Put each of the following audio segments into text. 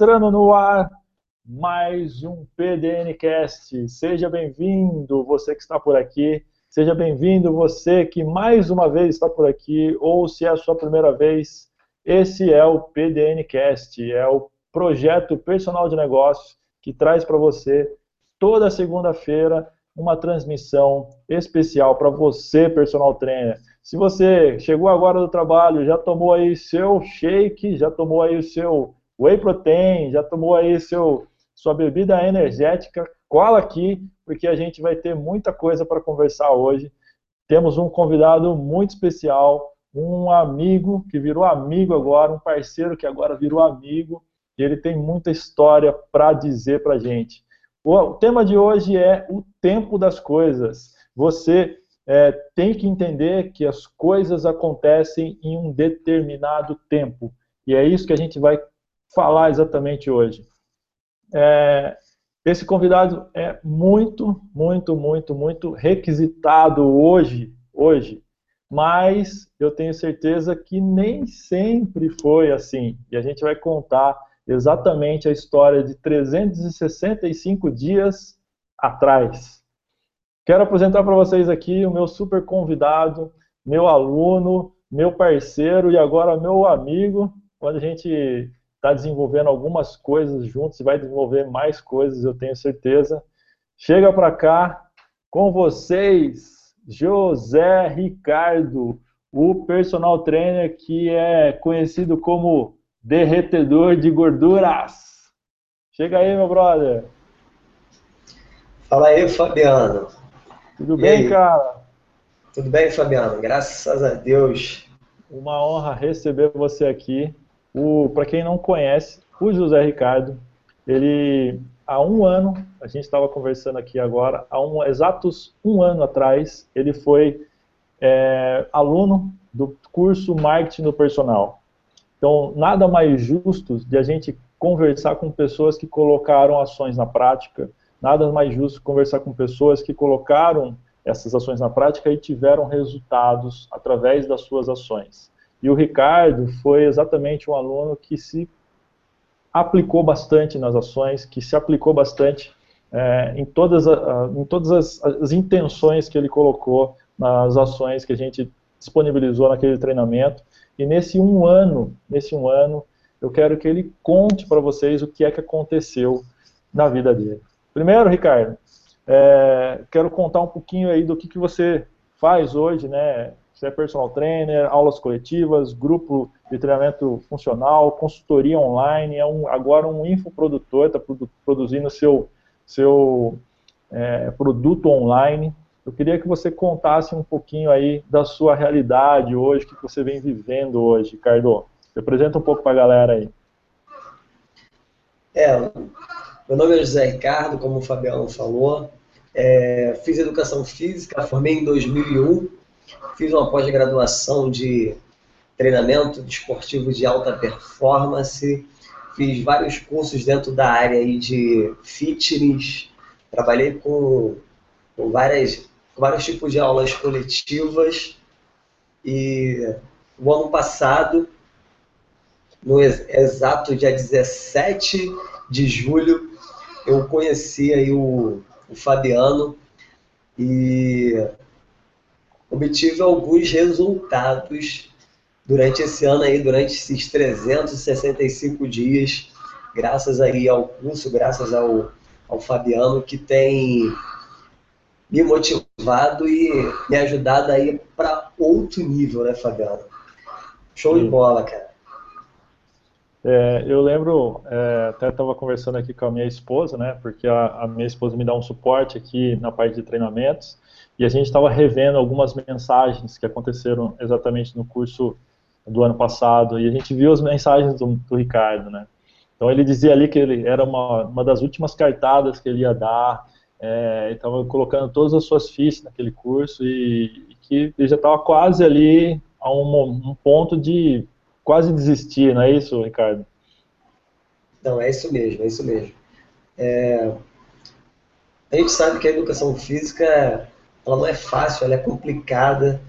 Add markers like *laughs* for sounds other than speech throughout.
entrando no ar mais um PDNcast. Seja bem-vindo, você que está por aqui. Seja bem-vindo, você que mais uma vez está por aqui, ou se é a sua primeira vez, esse é o PDNcast, é o projeto personal de negócio que traz para você toda segunda-feira uma transmissão especial para você, personal trainer. Se você chegou agora do trabalho, já tomou aí seu shake, já tomou aí o seu whey protein, já tomou aí seu sua bebida energética, cola aqui, porque a gente vai ter muita coisa para conversar hoje. Temos um convidado muito especial, um amigo que virou amigo agora, um parceiro que agora virou amigo, e ele tem muita história para dizer para a gente. O tema de hoje é o tempo das coisas. Você é, tem que entender que as coisas acontecem em um determinado tempo. E é isso que a gente vai falar exatamente hoje. É, esse convidado é muito, muito, muito, muito requisitado hoje, hoje, mas eu tenho certeza que nem sempre foi assim. E a gente vai contar exatamente a história de 365 dias atrás. Quero apresentar para vocês aqui o meu super convidado, meu aluno, meu parceiro e agora meu amigo, quando a gente está desenvolvendo algumas coisas juntos e vai desenvolver mais coisas, eu tenho certeza. Chega para cá com vocês, José Ricardo, o personal trainer que é conhecido como derretedor de gorduras. Chega aí, meu brother. Fala aí, Fabiano. Tudo e bem, aí? cara? Tudo bem, Fabiano? Graças a Deus. Uma honra receber você aqui. Para quem não conhece, o José Ricardo, ele há um ano, a gente estava conversando aqui agora, há um, exatos um ano atrás, ele foi é, aluno do curso Marketing do Personal. Então, nada mais justo de a gente conversar com pessoas que colocaram ações na prática, nada mais justo conversar com pessoas que colocaram essas ações na prática e tiveram resultados através das suas ações. E o Ricardo foi exatamente um aluno que se aplicou bastante nas ações, que se aplicou bastante é, em todas, a, em todas as, as, intenções que ele colocou nas ações que a gente disponibilizou naquele treinamento. E nesse um ano, nesse um ano, eu quero que ele conte para vocês o que é que aconteceu na vida dele. Primeiro, Ricardo, é, quero contar um pouquinho aí do que, que você faz hoje, né? Você é personal trainer, aulas coletivas, grupo de treinamento funcional, consultoria online, é um, agora um infoprodutor, está produ produzindo seu, seu é, produto online. Eu queria que você contasse um pouquinho aí da sua realidade hoje, o que você vem vivendo hoje, Ricardo. Se apresenta um pouco para a galera aí. É, meu nome é José Ricardo, como o Fabiano falou. É, fiz educação física, formei em 2001 Fiz uma pós-graduação de treinamento desportivo de alta performance, fiz vários cursos dentro da área de fitness, trabalhei com, com, várias, com vários tipos de aulas coletivas. E o ano passado, no exato dia 17 de julho, eu conheci aí o, o Fabiano. E obtive alguns resultados durante esse ano aí, durante esses 365 dias, graças aí ao curso, graças ao, ao Fabiano, que tem me motivado e me ajudado aí para outro nível, né, Fabiano? Show Sim. de bola, cara. É, eu lembro, é, até estava conversando aqui com a minha esposa, né, porque a, a, minha esposa me dá um suporte aqui na parte de treinamentos, e a gente estava revendo algumas mensagens que aconteceram exatamente no curso do ano passado, e a gente viu as mensagens do, do Ricardo, né. Então ele dizia ali que ele era uma, uma das últimas cartadas que ele ia dar, é, estava colocando todas as suas fichas naquele curso, e, e que ele já estava quase ali a um, um ponto de quase desistir, não é isso, Ricardo? Não, é isso mesmo, é isso mesmo. É... A gente sabe que a educação física ela não é fácil, ela é complicada,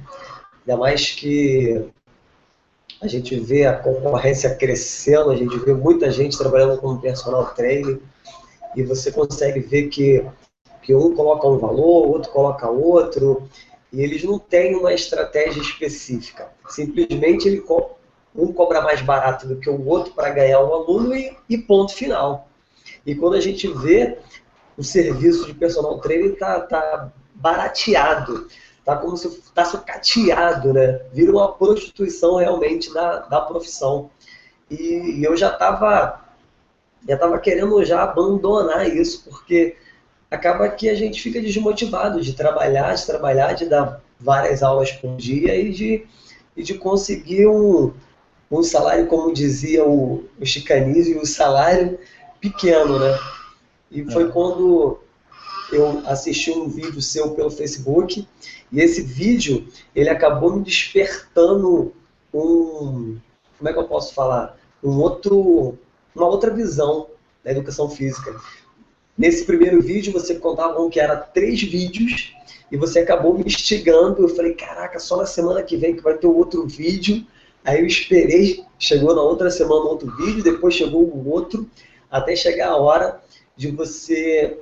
ainda mais que a gente vê a concorrência crescendo, a gente vê muita gente trabalhando como personal trainer, e você consegue ver que, que um coloca um valor, outro coloca outro, e eles não têm uma estratégia específica. Simplesmente ele um cobra mais barato do que o outro para ganhar um aluno e, e, ponto final. E quando a gente vê o serviço de personal trainer tá, tá barateado, tá como se está sucateado, né? Vira uma prostituição realmente da, da profissão. E, e eu já estava já tava querendo já abandonar isso, porque acaba que a gente fica desmotivado de trabalhar, de trabalhar, de dar várias aulas por dia e de, e de conseguir um, um salário, como dizia o, o Chicanismo, um salário pequeno, né? E foi é. quando eu assisti um vídeo seu pelo Facebook e esse vídeo ele acabou me despertando um como é que eu posso falar? Um outro uma outra visão da educação física. Nesse primeiro vídeo você contava que era três vídeos e você acabou me instigando. Eu falei caraca só na semana que vem que vai ter outro vídeo. Aí eu esperei, chegou na outra semana outro vídeo, depois chegou o outro, até chegar a hora de você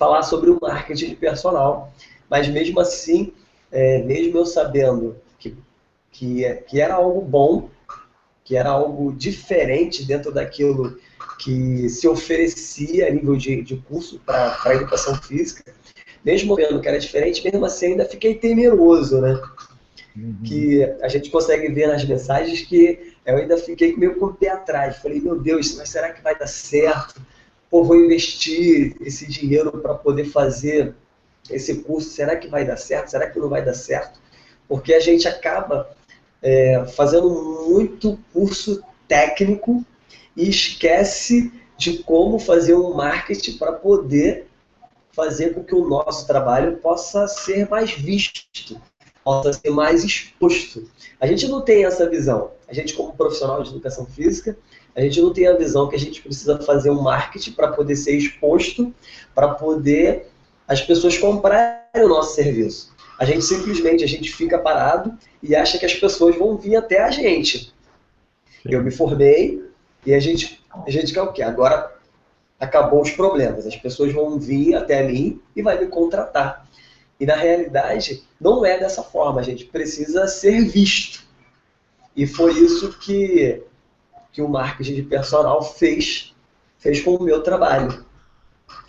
falar sobre o marketing de personal. Mas mesmo assim, é, mesmo eu sabendo que, que, que era algo bom, que era algo diferente dentro daquilo que se oferecia a nível de, de curso para a educação física, mesmo vendo que era diferente, mesmo assim ainda fiquei temeroso, né? uhum. que a gente consegue ver nas mensagens que eu ainda fiquei meio com o pé atrás. Falei, meu Deus, mas será que vai dar certo? Pô, vou investir esse dinheiro para poder fazer esse curso, será que vai dar certo? Será que não vai dar certo? Porque a gente acaba é, fazendo muito curso técnico e esquece de como fazer um marketing para poder fazer com que o nosso trabalho possa ser mais visto, possa ser mais exposto. A gente não tem essa visão. A gente, como profissional de educação física, a gente não tem a visão que a gente precisa fazer um marketing para poder ser exposto, para poder as pessoas comprarem o nosso serviço. A gente simplesmente a gente fica parado e acha que as pessoas vão vir até a gente. Eu me formei e a gente, a gente quer o quê? Agora acabou os problemas. As pessoas vão vir até mim e vai me contratar. E na realidade, não é dessa forma, a gente precisa ser visto. E foi isso que, que o marketing de personal fez, fez com o meu trabalho.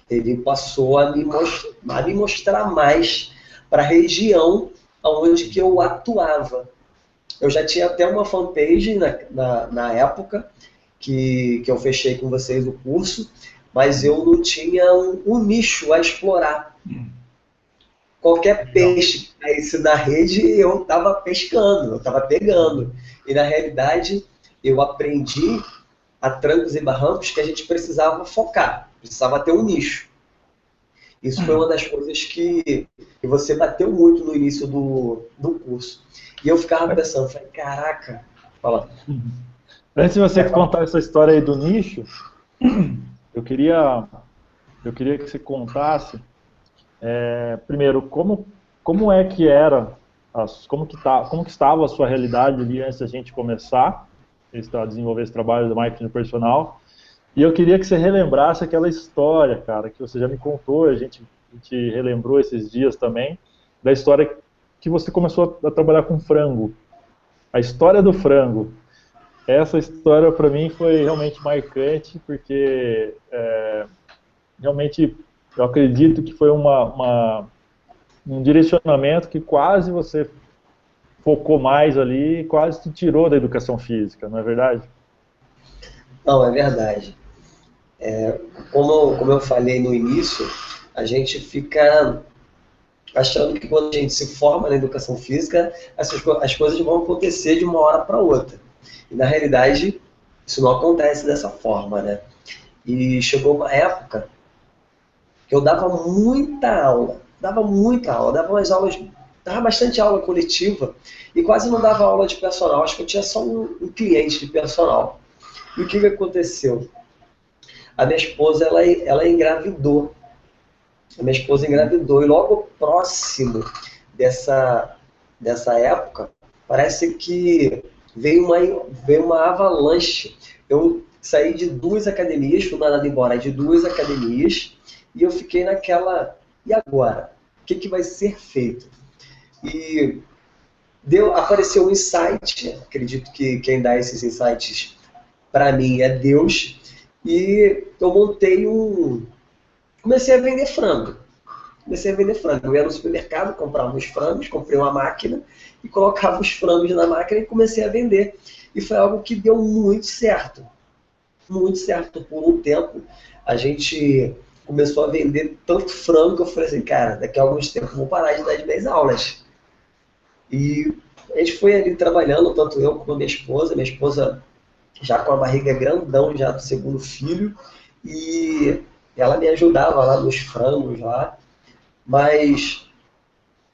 Ele passou a me, mostrar, a me mostrar mais para a região onde que eu atuava. Eu já tinha até uma fanpage na, na, na época que, que eu fechei com vocês o curso, mas eu não tinha um, um nicho a explorar. Hum. Qualquer peixe que caísse na rede, eu estava pescando, eu estava pegando. E na realidade, eu aprendi a trancos e barrancos que a gente precisava focar, precisava ter um nicho. Isso foi uma das coisas que, que você bateu muito no início do, do curso. E eu ficava pensando, falei, caraca, fala. Antes de você contar essa história aí do nicho, *clears throat* eu queria, eu queria que você contasse é, primeiro, como, como é que era as, como, que tá, como que estava a sua realidade ali antes da gente começar a desenvolver esse trabalho do marketing personal. E eu queria que você relembrasse aquela história, cara, que você já me contou, a gente, a gente relembrou esses dias também, da história que você começou a trabalhar com frango. A história do frango. Essa história para mim foi realmente marcante, porque é, realmente eu acredito que foi uma, uma, um direcionamento que quase você focou mais ali, quase te tirou da educação física, não é verdade? Não, é verdade. É, como, como eu falei no início, a gente fica achando que quando a gente se forma na educação física, essas, as coisas vão acontecer de uma hora para outra. E na realidade, isso não acontece dessa forma, né? E chegou uma época que eu dava muita aula, dava muita aula, dava umas aulas, dava bastante aula coletiva e quase não dava aula de personal. Acho que eu tinha só um, um cliente de personal. E o que, que aconteceu? A minha esposa, ela, ela engravidou a minha esposa engravidou e logo próximo dessa, dessa época, parece que veio uma, veio uma avalanche. Eu saí de duas academias, fui mandado embora de duas academias, e eu fiquei naquela, e agora? O que, que vai ser feito? E deu, apareceu um insight, acredito que quem dá esses insights para mim é Deus, e eu montei um, comecei a vender frango. Comecei a vender frango. Eu ia no supermercado, comprava os frangos, comprei uma máquina e colocava os frangos na máquina e comecei a vender. E foi algo que deu muito certo. Muito certo. Por um tempo, a gente começou a vender tanto frango que eu falei assim, cara, daqui a alguns tempos eu vou parar de dar de 10 aulas. E a gente foi ali trabalhando, tanto eu como a minha esposa, minha esposa já com a barriga grandão já do segundo filho, e ela me ajudava lá nos frangos lá, mas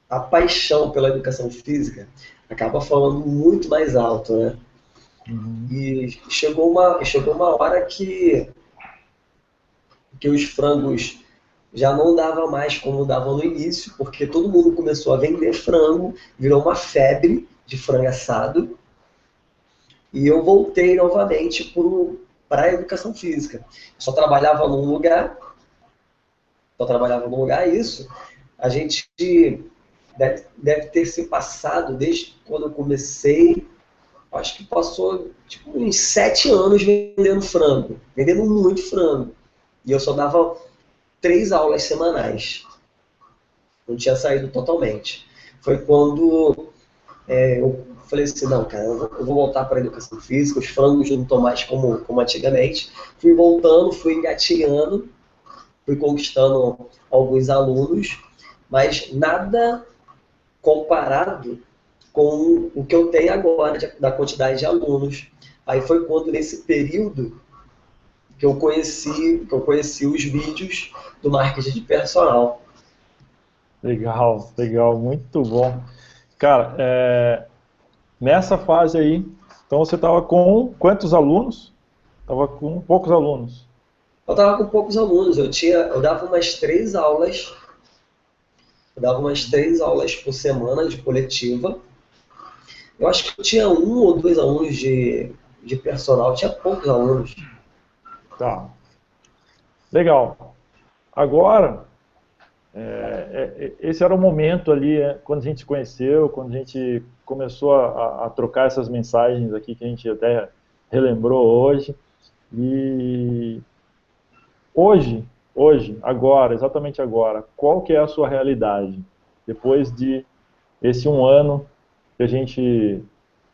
a paixão pela educação física acaba falando muito mais alto, né? Uhum. E chegou uma, chegou uma hora que, que os frangos já não dava mais como davam no início, porque todo mundo começou a vender frango, virou uma febre de frango assado, e eu voltei novamente para a educação física. Só trabalhava num lugar, só trabalhava num lugar, isso. A gente deve, deve ter se passado desde quando eu comecei, acho que passou tipo uns sete anos vendendo frango, vendendo muito frango. E eu só dava três aulas semanais. Não tinha saído totalmente. Foi quando é, eu falei assim, não, cara, eu vou, voltar para a educação física, os frangos não estão mais como, como antigamente. Fui voltando, fui engatinhando, fui conquistando alguns alunos, mas nada comparado com o que eu tenho agora de, da quantidade de alunos. Aí foi quando nesse período que eu conheci, que eu conheci os vídeos do marketing de personal. Legal, legal, muito bom. Cara, é, Nessa fase aí, então você estava com quantos alunos? Estava com poucos alunos. Eu estava com poucos alunos. Eu tinha, eu dava umas três aulas. Eu dava umas três aulas por semana de coletiva. Eu acho que eu tinha um ou dois alunos de, de personal. Eu tinha poucos alunos. Tá. Legal. Agora, é, é, é, esse era o momento ali, é, quando a gente se conheceu, quando a gente começou a, a, trocar essas mensagens aqui que a gente até relembrou hoje. E hoje, hoje, agora, exatamente agora, qual que é a sua realidade? Depois de esse um ano que a gente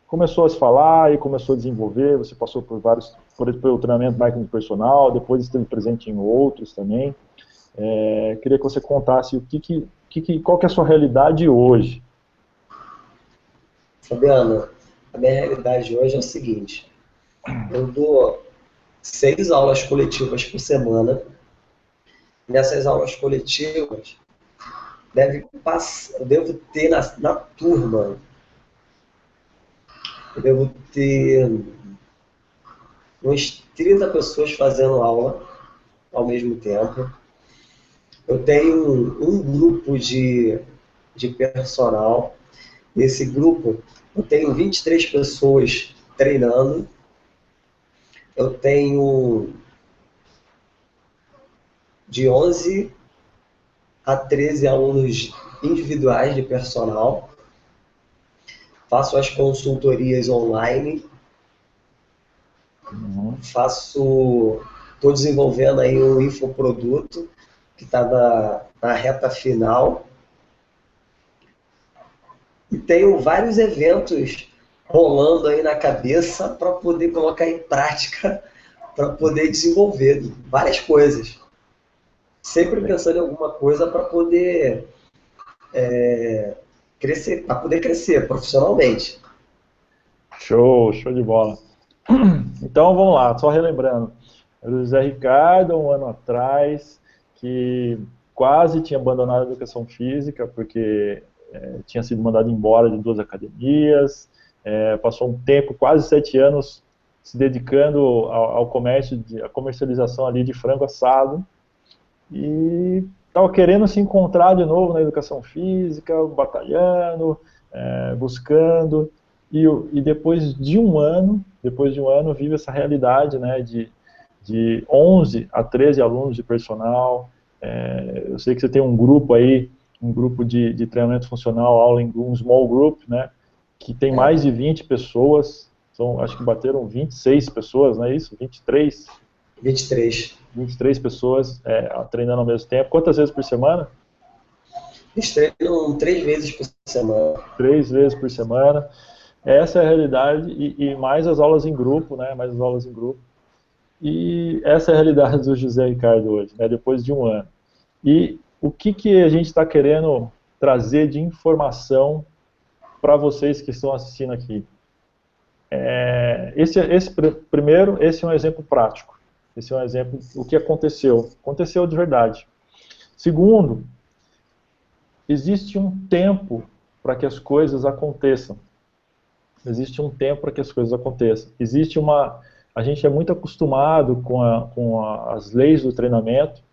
começou a se falar e começou a desenvolver, você passou por vários, por, pelo treinamento marketing personal, depois esteve presente em outros também. É, queria que você contasse o que, que, que, qual que é a sua realidade hoje. Fabiana, a minha realidade hoje é o seguinte: eu dou seis aulas coletivas por semana. Nessas aulas coletivas, deve passar, eu devo ter na, na turma, eu devo ter umas 30 pessoas fazendo aula ao mesmo tempo. Eu tenho um, grupo de, de personal. Nesse grupo, eu tenho 23 pessoas treinando, eu tenho de 11 a 13 alunos individuais de personal, faço as consultorias online, uhum. faço, estou desenvolvendo aí um infoproduto que está na, na reta final e tenho vários eventos rolando aí na cabeça para poder colocar em prática, para poder desenvolver várias coisas. Sempre pensando em alguma coisa para poder é, crescer, para poder crescer profissionalmente. Show, show de bola. Então vamos lá, só relembrando. José Ricardo, um ano atrás, que quase tinha abandonado a educação física, porque é, tinha sido mandado embora de duas academias, é, passou um tempo, quase sete anos, se dedicando ao, ao comércio, de, à comercialização ali de frango assado, e estava querendo se encontrar de novo na educação física, batalhando, é, buscando, e, e, depois de um ano, depois de um ano, vive essa realidade, né, de, de 11 a 13 alunos de personal, é, eu sei que você tem um grupo aí um grupo de, de treinamento funcional, aula em um small group, né, que tem é. mais de 20 pessoas, são, acho que bateram 26 pessoas, não é isso? 23? 23. 23 pessoas é, treinando ao mesmo tempo. Quantas vezes por semana? Eles treinam três vezes por semana. Três vezes por semana. Essa é a realidade, e, e mais as aulas em grupo, né, mais as aulas em grupo. E essa é a realidade do José Ricardo hoje, né, depois de um ano. E o que, que a gente está querendo trazer de informação para vocês que estão assistindo aqui. É, esse, esse primeiro, esse é um exemplo prático. Esse é um exemplo do que aconteceu. Aconteceu de verdade. Segundo, existe um tempo para que as coisas aconteçam. Existe um tempo para que as coisas aconteçam. Existe uma. A gente é muito acostumado com, a, com a, as leis do treinamento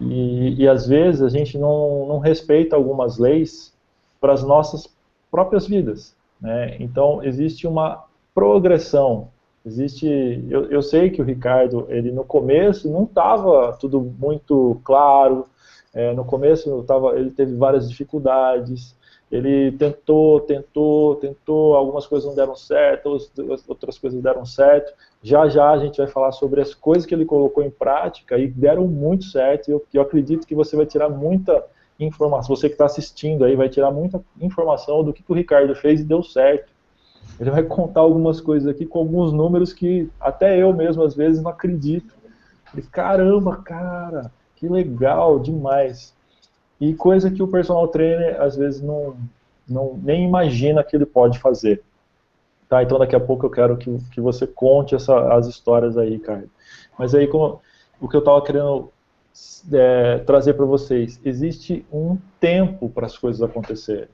e, e às vezes a gente não, não respeita algumas leis para as nossas próprias vidas. Né? Então existe uma progressão. Existe, eu, eu sei que o Ricardo, ele no começo não estava tudo muito claro. É, no começo tava, ele teve várias dificuldades. Ele tentou, tentou, tentou, algumas coisas não deram certo, outras coisas deram certo. Já já a gente vai falar sobre as coisas que ele colocou em prática e deram muito certo. Eu, eu acredito que você vai tirar muita informação. Você que está assistindo aí vai tirar muita informação do que, que o Ricardo fez e deu certo. Ele vai contar algumas coisas aqui com alguns números que até eu mesmo às vezes não acredito. Falei, caramba, cara, que legal, demais. E coisa que o personal trainer às vezes não, não nem imagina que ele pode fazer. Tá, então daqui a pouco eu quero que, que você conte essa, as histórias aí, Ricardo. Mas aí, como, o que eu estava querendo é, trazer para vocês, existe um tempo para as coisas acontecerem.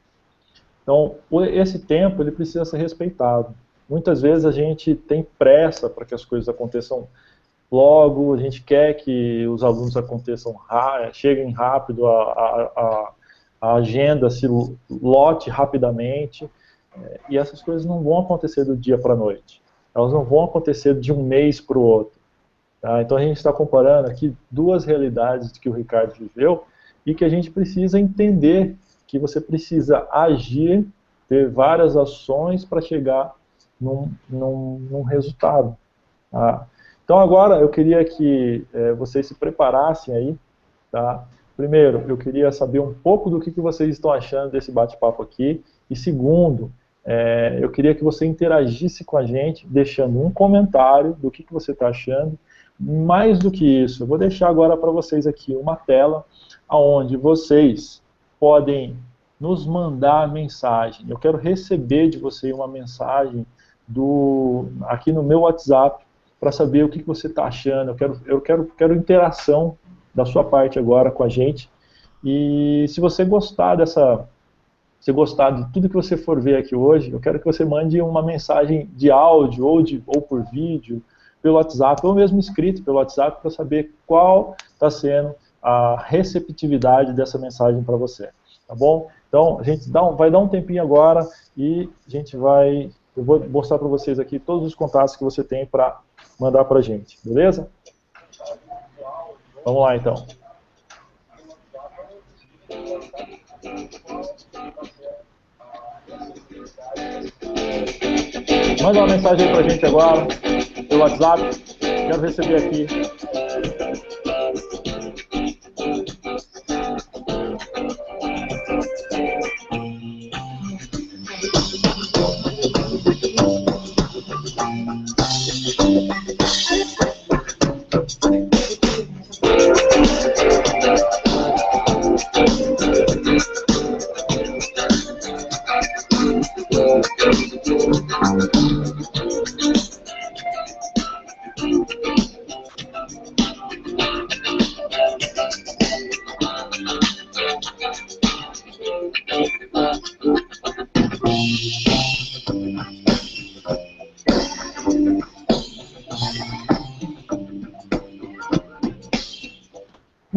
Então, esse tempo ele precisa ser respeitado. Muitas vezes a gente tem pressa para que as coisas aconteçam logo, a gente quer que os alunos aconteçam, cheguem rápido, a, a, a agenda se lote rapidamente, e essas coisas não vão acontecer do dia para a noite. Elas não vão acontecer de um mês para o outro. Tá? Então a gente está comparando aqui duas realidades que o Ricardo viveu e que a gente precisa entender que você precisa agir, ter várias ações para chegar num, num, num resultado. Tá? Então agora eu queria que é, vocês se preparassem aí, tá? Primeiro, eu queria saber um pouco do que, que vocês estão achando desse bate-papo aqui. E segundo, é, eu queria que você interagisse com a gente, deixando um comentário do que, que você está achando. Mais do que isso, eu vou deixar agora para vocês aqui uma tela onde vocês podem nos mandar mensagem. Eu quero receber de você uma mensagem do, aqui no meu WhatsApp para saber o que, que você está achando. Eu quero, eu quero, quero interação da sua parte agora com a gente. E se você gostar dessa, se gostar de tudo que você for ver aqui hoje, eu quero que você mande uma mensagem de áudio ou, de, ou por vídeo, pelo WhatsApp, ou mesmo escrito pelo WhatsApp, para saber qual está sendo a receptividade dessa mensagem para você. Tá bom? Então, a gente dá um, vai dar um tempinho agora e a gente vai, eu vou mostrar para vocês aqui todos os contatos que você tem para mandar para a gente, beleza? Vamos lá, então. Manda uma mensagem aí pra gente agora, pelo WhatsApp. Quero receber aqui.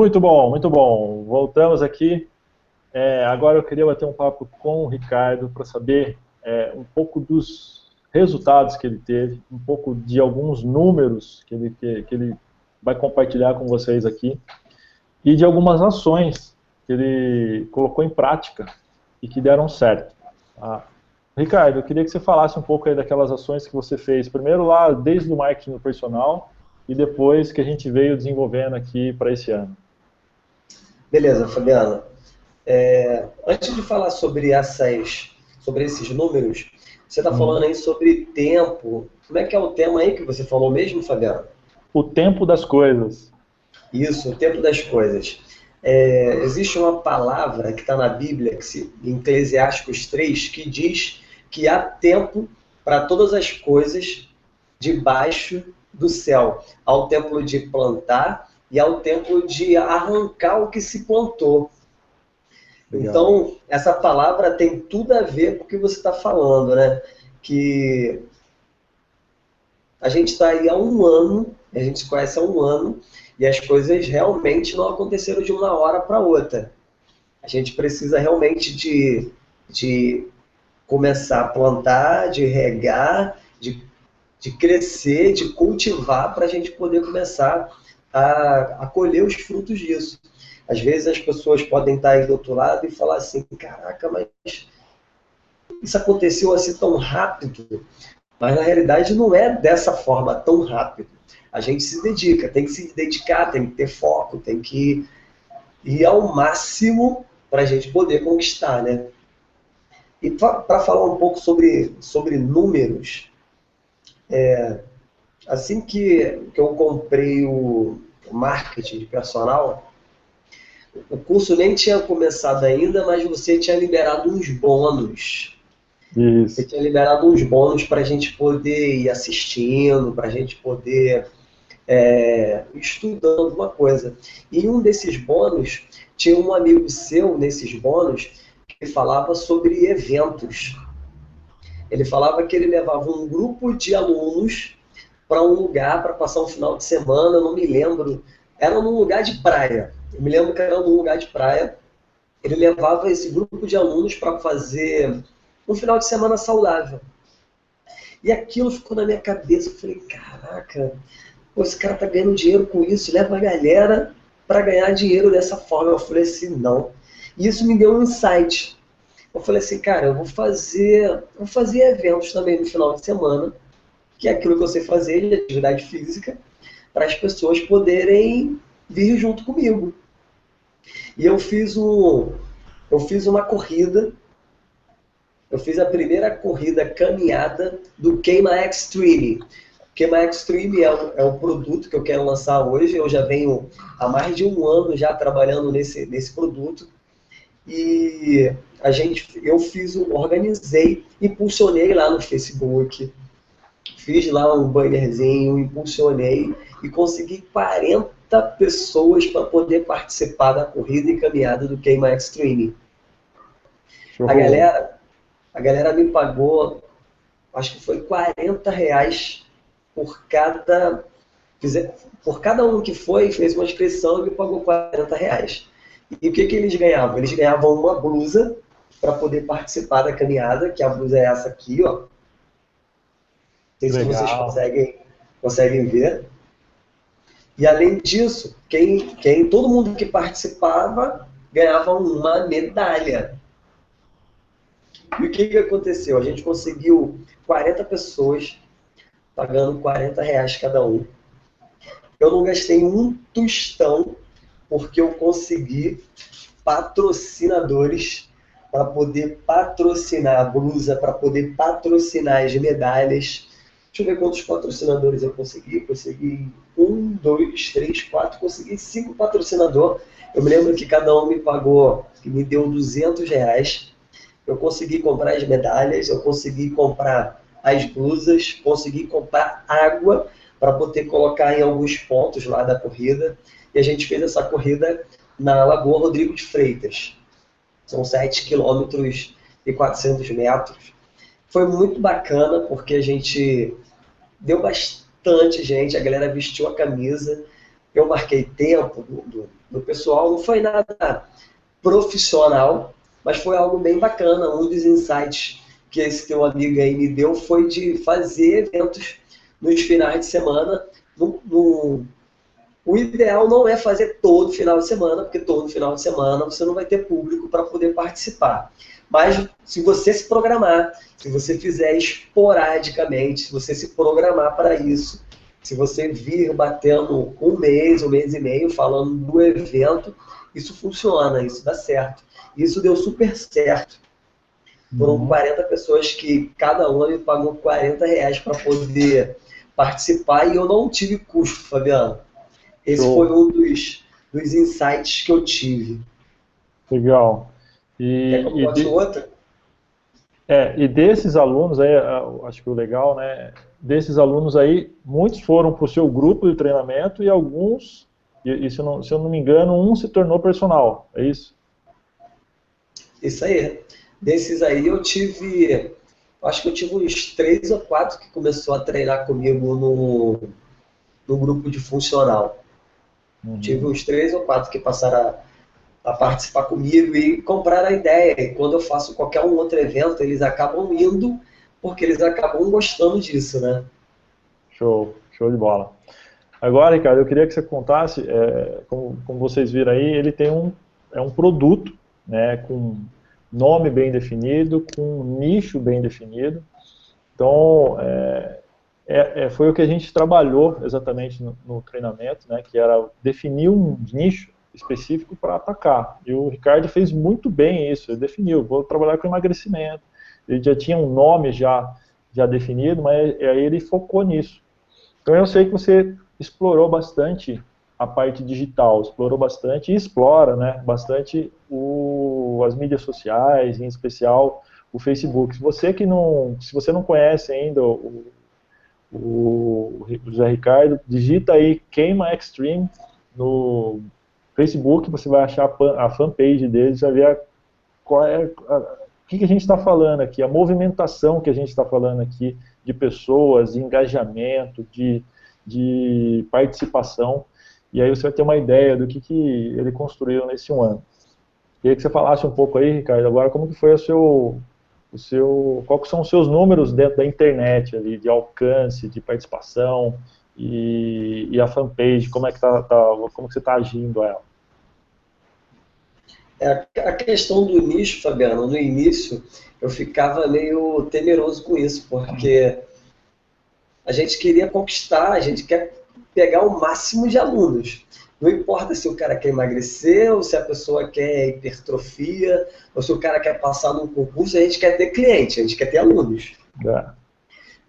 Muito bom, muito bom. Voltamos aqui. É, agora eu queria bater um papo com o Ricardo para saber é, um pouco dos resultados que ele teve, um pouco de alguns números que ele, que, que ele vai compartilhar com vocês aqui e de algumas ações que ele colocou em prática e que deram certo. Tá? Ricardo, eu queria que você falasse um pouco aí daquelas ações que você fez, primeiro lá desde o marketing personal e depois que a gente veio desenvolvendo aqui para esse ano. Beleza, Fabiano. É, antes de falar sobre essas, sobre esses números, você está hum. falando aí sobre tempo. Como é que é o tema aí que você falou mesmo, Fabiano? O tempo das coisas. Isso, o tempo das coisas. É, existe uma palavra que está na Bíblia, que se, em Eclesiásticos 3, que diz que há tempo para todas as coisas debaixo do céu. Há o tempo de plantar e ao tempo de arrancar o que se plantou. Legal. Então, essa palavra tem tudo a ver com o que você está falando, né? Que a gente está aí há um ano, a gente se conhece há um ano, e as coisas realmente não aconteceram de uma hora para outra. A gente precisa realmente de, de começar a plantar, de regar, de, de crescer, de cultivar para a gente poder começar a, a colher os frutos disso. Às vezes as pessoas podem estar aí do outro lado e falar assim, caraca, mas isso aconteceu assim tão rápido. Mas na realidade não é dessa forma tão rápido. A gente se dedica, tem que se dedicar, tem que ter foco, tem que ir ao máximo para a gente poder conquistar, né? E para falar um pouco sobre, sobre números, é, assim que, que eu comprei o, marketing de personal, o curso nem tinha começado ainda, mas você tinha liberado uns bônus. Isso. Você tinha liberado uns bônus para a gente poder ir assistindo, para a gente poder é, estudando alguma coisa. E um desses bônus, tinha um amigo seu nesses bônus que falava sobre eventos. Ele falava que ele levava um grupo de alunos para um lugar para passar um final de semana, eu não me lembro. Era num lugar de praia. Eu me lembro que era num lugar de praia. Ele levava esse grupo de alunos para fazer um final de semana saudável. E aquilo ficou na minha cabeça. Eu falei, caraca, pô, esse cara tá ganhando dinheiro com isso, leva a galera para ganhar dinheiro dessa forma. Eu falei assim, não. E isso me deu um insight. Eu falei assim, cara, eu vou fazer, vou fazer eventos também no final de semana que é aquilo que eu sei fazer de atividade física, para as pessoas poderem vir junto comigo. E eu fiz um, eu fiz uma corrida, eu fiz a primeira corrida caminhada do Queima Extreme. Queima Extreme é o, é o produto que eu quero lançar hoje. Eu já venho há mais de um ano já trabalhando nesse, nesse produto. E a gente, eu fiz, organizei, impulsionei lá no Facebook, fiz lá um bannerzinho, impulsionei e consegui 40 pessoas para poder participar da corrida e caminhada do Queima Extreme. A galera, a galera me pagou, acho que foi 40 reais por cada, por cada um que foi, fez uma inscrição e me pagou 40 reais. E o que, que eles ganhavam? Eles ganhavam uma blusa para poder participar da caminhada, que a blusa é essa aqui, ó. Sei se vocês conseguem, conseguem ver. E além disso, quem, quem, todo mundo que participava ganhava uma medalha. E o que, que aconteceu? A gente conseguiu 40 pessoas pagando 40 reais cada um. Eu não gastei um tostão porque eu consegui patrocinadores para poder patrocinar a blusa, para poder patrocinar as medalhas. Deixa eu ver quantos patrocinadores eu consegui. Consegui um, dois, três, quatro, consegui cinco patrocinadores. Eu me lembro que cada um me pagou, que me deu 200 reais. Eu consegui comprar as medalhas, eu consegui comprar as blusas, consegui comprar água para poder colocar em alguns pontos lá da corrida. E a gente fez essa corrida na Lagoa Rodrigo de Freitas. São 7 quilômetros e 400 metros. Foi muito bacana porque a gente deu bastante gente, a galera vestiu a camisa, eu marquei tempo do, do, do pessoal, não foi nada profissional, mas foi algo bem bacana. Um dos insights que esse teu amigo aí me deu foi de fazer eventos nos finais de semana no, no, o ideal não é fazer todo final de semana, porque todo final de semana você não vai ter público para poder participar. Mas se você se programar, se você fizer esporadicamente, se você se programar para isso, se você vir batendo um mês, um mês e meio falando do evento, isso funciona, isso dá certo. Isso deu super certo. Foram 40 uhum. pessoas que cada uma me pagou 40 reais para poder participar e eu não tive custo, Fabiano. Esse Show. foi um dos, dos insights que eu tive. Legal. E, Quer que eu de... outra? É, e desses alunos aí, acho que o legal, né? Desses alunos aí, muitos foram para o seu grupo de treinamento e alguns, e, se, eu não, se eu não me engano, um se tornou personal, é isso? Isso aí. Desses aí eu tive, acho que eu tive uns três ou quatro que começou a treinar comigo no, no grupo de funcional. Uhum. Tive uns três ou quatro que passaram a, a, participar comigo e compraram a ideia. E quando eu faço qualquer um outro evento, eles acabam indo porque eles acabam gostando disso, né? Show, show de bola. Agora, Ricardo, eu queria que você contasse, é, como, como, vocês viram aí, ele tem um, é um produto, né, com nome bem definido, com nicho bem definido. Então, é, é, é, foi o que a gente trabalhou exatamente no, no, treinamento, né, que era definir um nicho específico para atacar. E o Ricardo fez muito bem isso, ele definiu, vou trabalhar com emagrecimento. Ele já tinha um nome já, já definido, mas aí ele focou nisso. Então eu sei que você explorou bastante a parte digital, explorou bastante e explora né, bastante o, as mídias sociais, em especial o Facebook. Se você que não, se você não conhece ainda o, o José Ricardo, digita aí Queima Extreme no Facebook, você vai achar a fanpage deles, vai ver a, qual é a, o que, que a gente está falando aqui, a movimentação que a gente está falando aqui de pessoas, de engajamento, de, de participação, e aí você vai ter uma ideia do que, que ele construiu nesse um ano. Queria que você falasse um pouco aí, Ricardo, agora como que foi o seu, o seu, quais são os seus números dentro da internet ali, de alcance, de participação e, e a fanpage, como é que tá, tá como que você está agindo ela? É, a questão do nicho, Fabiano, no início eu ficava meio temeroso com isso, porque a gente queria conquistar, a gente quer pegar o máximo de alunos. Não importa se o cara quer emagrecer, ou se a pessoa quer hipertrofia, ou se o cara quer passar num concurso, a gente quer ter cliente, a gente quer ter alunos. É.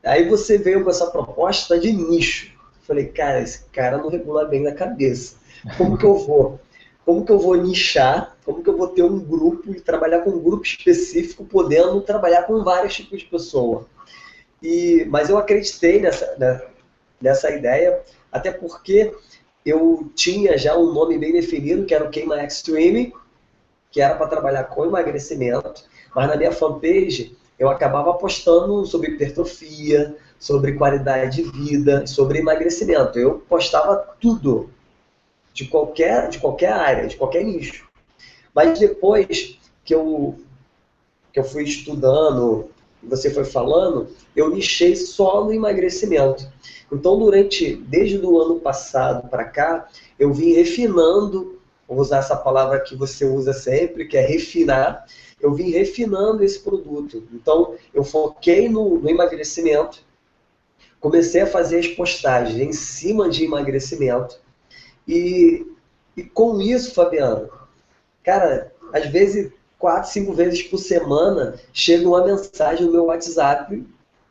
Aí você veio com essa proposta de nicho. Falei, cara, esse cara não regula bem na cabeça. Como que eu vou? Como que eu vou nichar? Como que eu vou ter um grupo e trabalhar com um grupo específico, podendo trabalhar com vários tipos de pessoa? E, mas eu acreditei nessa, né, nessa ideia, até porque eu tinha já um nome bem definido, que era o Queima Extreme, que era para trabalhar com emagrecimento, mas na minha fanpage eu acabava postando sobre hipertrofia, sobre qualidade de vida, sobre emagrecimento. Eu postava tudo, de qualquer, de qualquer área, de qualquer nicho. Mas depois que eu que eu fui estudando, você foi falando, eu nichei só no emagrecimento. Então, durante, desde o ano passado para cá, eu vim refinando, vou usar essa palavra que você usa sempre, que é refinar, eu vim refinando esse produto. Então, eu foquei no, no emagrecimento, comecei a fazer as postagens em cima de emagrecimento, e, e com isso, Fabiano, cara, às vezes, quatro, cinco vezes por semana, chega uma mensagem no meu WhatsApp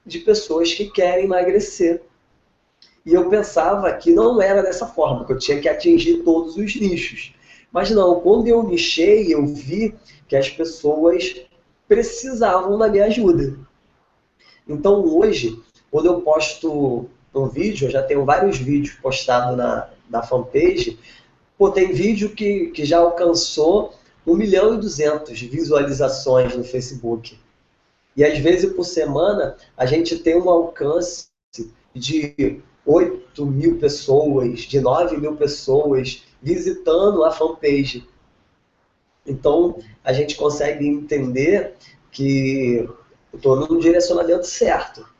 de pessoas que querem emagrecer. E eu pensava que não era dessa forma, que eu tinha que atingir todos os nichos. Mas não, quando eu nichei, eu vi que as pessoas precisavam da minha ajuda. Então hoje, quando eu posto um vídeo, eu já tenho vários vídeos postados na, na fanpage, pô, tem vídeo que, que já alcançou 1 milhão e 200 visualizações no Facebook. E às vezes por semana a gente tem um alcance de 8 mil pessoas, de 9 mil pessoas visitando a fanpage. Então a gente consegue entender que estou no direcionamento certo.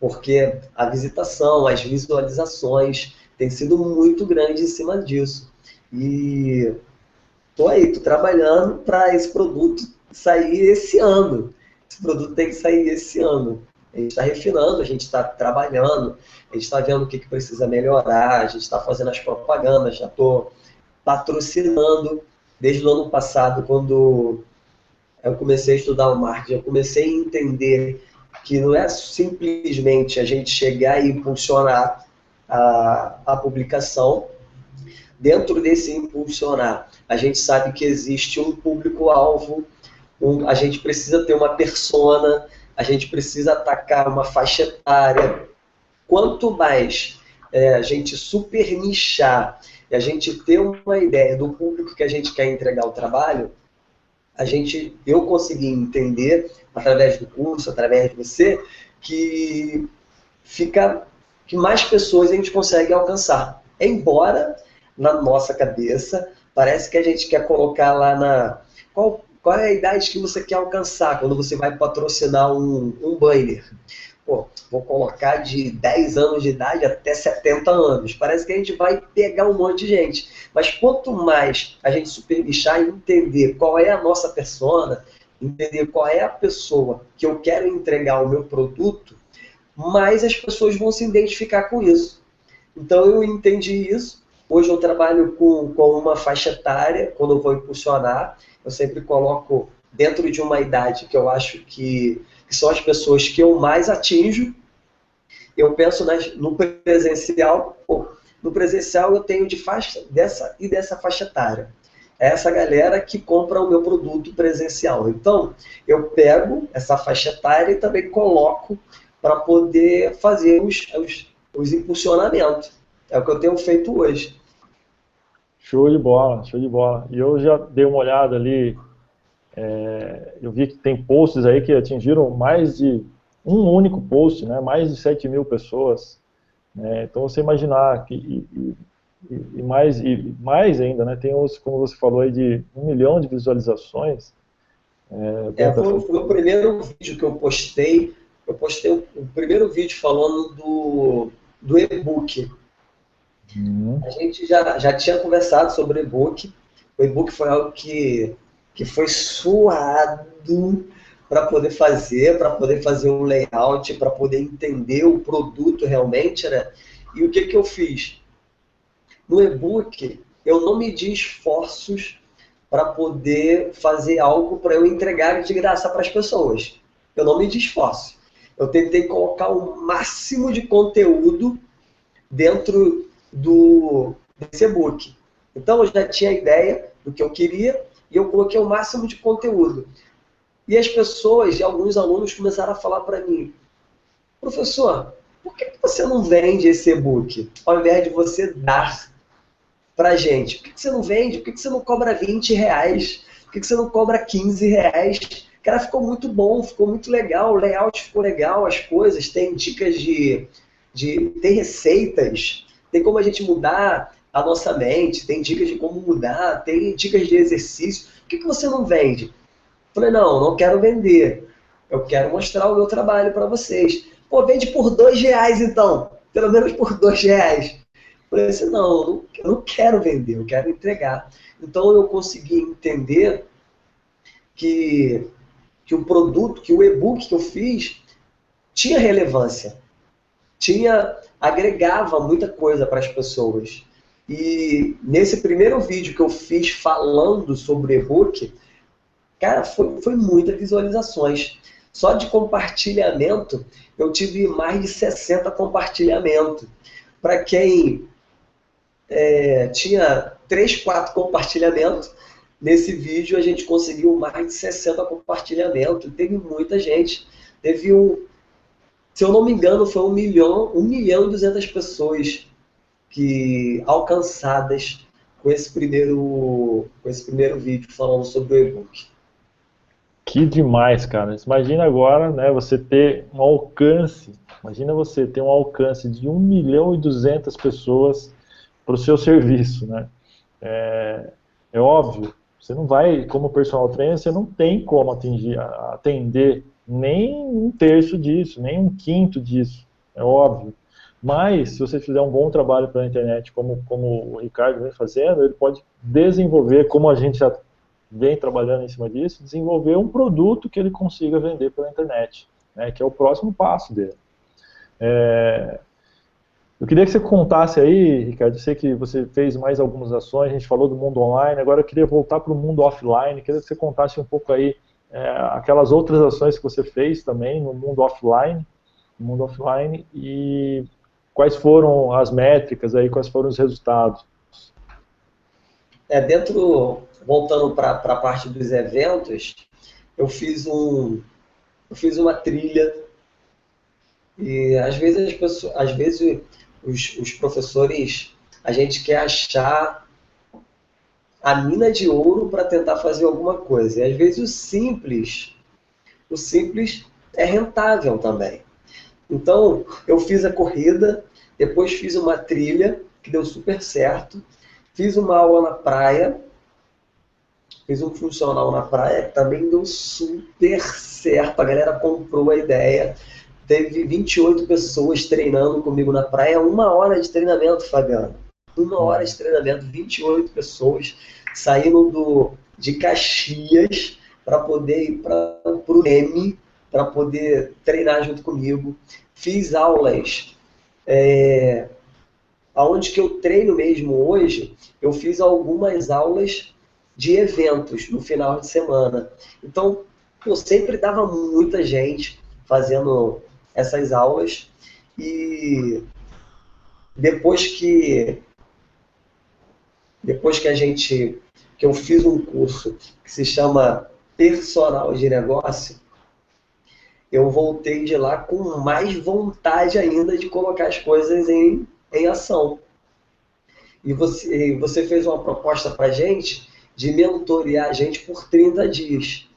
Porque a visitação, as visualizações têm sido muito grande em cima disso. E tô aí, tô trabalhando para esse produto sair esse ano. Esse produto tem que sair esse ano. A gente está refinando, a gente está trabalhando, a gente está vendo o que, que precisa melhorar, a gente está fazendo as propagandas, já estou patrocinando. Desde o ano passado, quando eu comecei a estudar o marketing, eu comecei a entender que não é simplesmente a gente chegar e impulsionar a, a publicação. Dentro desse impulsionar, a gente sabe que existe um público-alvo, um, a gente precisa ter uma persona, a gente precisa atacar uma faixa etária. Quanto mais é, a gente super nichar e a gente ter uma ideia do público que a gente quer entregar o trabalho, a gente, eu consegui entender através do curso, através de você, que fica que mais pessoas a gente consegue alcançar. Embora na nossa cabeça parece que a gente quer colocar lá na qual qual é a idade que você quer alcançar quando você vai patrocinar um, um banner? Pô, vou colocar de 10 anos de idade até 70 anos. Parece que a gente vai pegar um monte de gente. Mas quanto mais a gente supernichar e entender qual é a nossa persona, entender qual é a pessoa que eu quero entregar o meu produto, mais as pessoas vão se identificar com isso. Então eu entendi isso. Hoje eu trabalho com, com uma faixa etária, quando eu vou impulsionar, eu sempre coloco dentro de uma idade que eu acho que, que são as pessoas que eu mais atinjo. Eu penso nas, no presencial, pô, no presencial eu tenho de faixa dessa e dessa faixa etária. É essa galera que compra o meu produto presencial. Então, eu pego essa faixa etária e também coloco para poder fazer os, os, os impulsionamentos. É o que eu tenho feito hoje. Show de bola, show de bola. E eu já dei uma olhada ali, é, eu vi que tem posts aí que atingiram mais de um único post, né, mais de 7 mil pessoas. Né, então você imaginar que e, e, e, mais e mais ainda, né, tem os, como você falou aí, de um milhão de visualizações. É, é foi, foi, o primeiro vídeo que eu postei. Eu postei o, o primeiro vídeo falando do, do e-book Uhum. A gente já, já tinha conversado sobre o e-book. O e-book foi algo que, que foi suado para poder fazer, para poder fazer um layout, para poder entender o produto realmente, né? E o que, que eu fiz? No e-book, eu não medi esforços para poder fazer algo para eu entregar de graça para as pessoas. Eu não medi esforço. Eu tentei colocar o máximo de conteúdo dentro do, e-book. Então eu já tinha a ideia do que eu queria e eu coloquei o máximo de conteúdo. E as pessoas e alguns alunos começaram a falar para mim, professor, por que você não vende esse e-book ao invés de você dar para gente? Por que você não vende? Por que você não cobra 20 reais? Por que você não cobra 15 reais? Cara, ficou muito bom, ficou muito legal, o layout ficou legal, as coisas, tem dicas de, de tem receitas, tem como a gente mudar a nossa mente, tem dicas de como mudar, tem dicas de exercício. Por que, que você não vende? Falei, não, não quero vender. Eu quero mostrar o meu trabalho para vocês. Pô, vende por dois reais então. Pelo menos por dois reais. Falei assim, não, eu não quero vender, eu quero entregar. Então eu consegui entender que, que o produto, que o e-book que eu fiz tinha relevância. Tinha, agregava muita coisa para as pessoas. E nesse primeiro vídeo que eu fiz falando sobre e-book, cara, foi, foi muitas visualizações. Só de compartilhamento, eu tive mais de 60 compartilhamentos. Para quem é, tinha 3, 4 compartilhamentos, nesse vídeo a gente conseguiu mais de 60 compartilhamentos. Teve muita gente. Teve um, se eu não me engano, foi um milhão, um milhão e duzentas pessoas que alcançadas com esse primeiro, com esse primeiro vídeo falando sobre o e-book. Que demais, cara. Imagina agora, né, você ter um alcance, imagina você ter um alcance de 1 milhão e 200 pessoas para o seu serviço, né? É, é, óbvio, você não vai, como personal trainer, você não tem como atingir, atender nem um terço disso, nem um quinto disso, é óbvio. Mas, se você fizer um bom trabalho pela internet, como, como o Ricardo vem fazendo, ele pode desenvolver, como a gente já vem trabalhando em cima disso, desenvolver um produto que ele consiga vender pela internet, né, que é o próximo passo dele. É, eu queria que você contasse aí, Ricardo, eu sei que você fez mais algumas ações, a gente falou do mundo online, agora eu queria voltar para o mundo offline, queria que você contasse um pouco aí é, aquelas outras ações que você fez também no mundo offline, no mundo offline, e quais foram as métricas aí, quais foram os resultados. É, dentro voltando para a parte dos eventos, eu fiz um, eu fiz uma trilha e às vezes as pessoas, às vezes os, os professores, a gente quer achar a mina de ouro para tentar fazer alguma coisa. E às vezes o simples, o simples é rentável também. Então, eu fiz a corrida, depois fiz uma trilha que deu super certo, fiz uma aula na praia, Fiz um funcional na praia que também deu super certo. A galera comprou a ideia. Teve 28 pessoas treinando comigo na praia. Uma hora de treinamento, Fabiano. Uma hora de treinamento, 28 pessoas saindo do, de Caxias para poder ir para o M, para poder treinar junto comigo. Fiz aulas. É, aonde que eu treino mesmo hoje, eu fiz algumas aulas de eventos no final de semana. Então, eu sempre dava muita gente fazendo essas aulas e depois que depois que a gente que eu fiz um curso que se chama personal de negócio, eu voltei de lá com mais vontade ainda de colocar as coisas em, em ação. E você, você fez uma proposta para gente de mentorear a gente por 30 dias.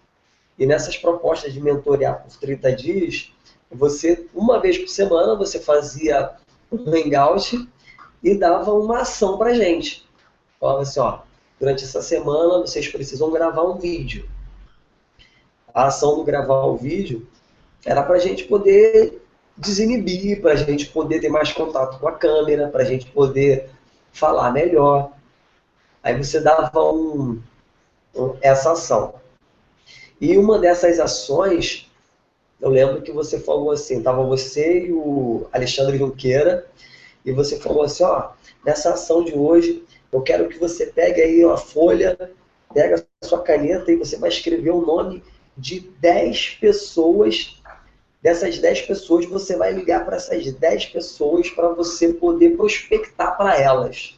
E nessas propostas de mentorear por 30 dias, você, uma vez por semana, você fazia um hangout e dava uma ação para gente. Falava assim, ó, durante essa semana vocês precisam gravar um vídeo. A ação do gravar o vídeo era para a gente poder desinibir, para a gente poder ter mais contato com a câmera, para a gente poder falar melhor. Aí você dava um, um, essa ação. E uma dessas ações, eu lembro que você falou assim, estava você e o Alexandre Junqueira, e você falou assim, ó, nessa ação de hoje, eu quero que você pegue aí uma folha, pega a sua caneta e você vai escrever o nome de 10 pessoas. Dessas 10 pessoas, você vai ligar para essas 10 pessoas para você poder prospectar para elas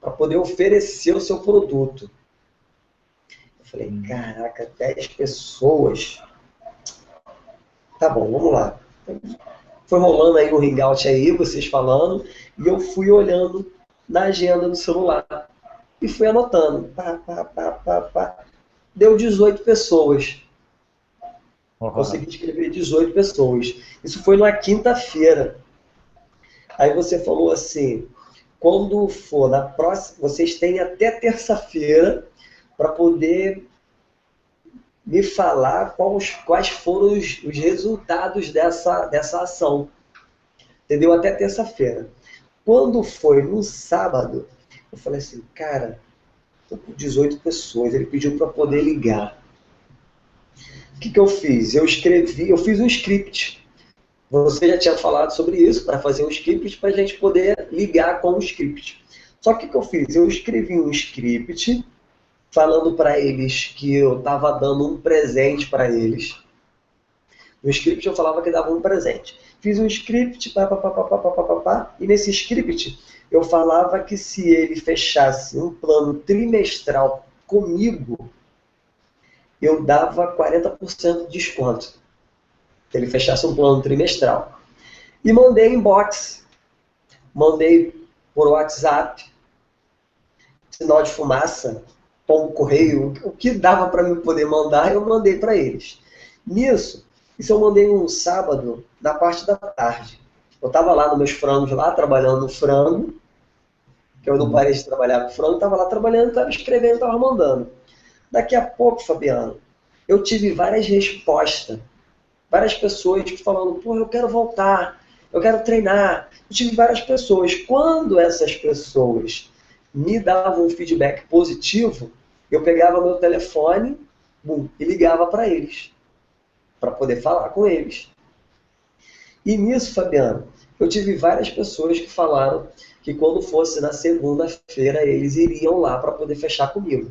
para poder oferecer o seu produto. Eu falei, caraca, 10 pessoas. Tá bom, vamos lá. Foi rolando aí o hangout aí, vocês falando, e eu fui olhando na agenda do celular. E fui anotando. Pá, pá, pá, pá, pá. Deu 18 pessoas. Uhum. Consegui escrever 18 pessoas. Isso foi na quinta-feira. Aí você falou assim, quando for na próxima, vocês têm até terça-feira para poder me falar quais, quais foram os, os resultados dessa, dessa ação. Entendeu? Até terça-feira. Quando foi no sábado, eu falei assim, cara, tô com 18 pessoas, ele pediu para poder ligar. O que, que eu fiz? Eu escrevi, eu fiz um script. Você já tinha falado sobre isso, para fazer um script para a gente poder ligar com o script. Só que o que eu fiz? Eu escrevi um script falando para eles que eu estava dando um presente para eles. No script eu falava que dava um presente. Fiz um script, pá, pá, pá, pá, pá, pá, pá, pá, e nesse script eu falava que se ele fechasse um plano trimestral comigo, eu dava 40% de desconto. Se ele fechasse um plano trimestral. E mandei inbox. Mandei por WhatsApp, sinal de fumaça, pão correio, o que dava para mim poder mandar, eu mandei para eles. Nisso, isso eu mandei um sábado, na parte da tarde. Eu estava lá nos meus frangos, lá trabalhando no frango, que eu não parei de trabalhar com frango, estava lá trabalhando, estava escrevendo, estava mandando. Daqui a pouco, Fabiano, eu tive várias respostas, várias pessoas falando, pô, eu quero voltar, eu quero treinar. Eu tive várias pessoas. Quando essas pessoas me davam um feedback positivo, eu pegava meu telefone bum, e ligava para eles, para poder falar com eles. E nisso, Fabiano, eu tive várias pessoas que falaram que quando fosse na segunda-feira eles iriam lá para poder fechar comigo.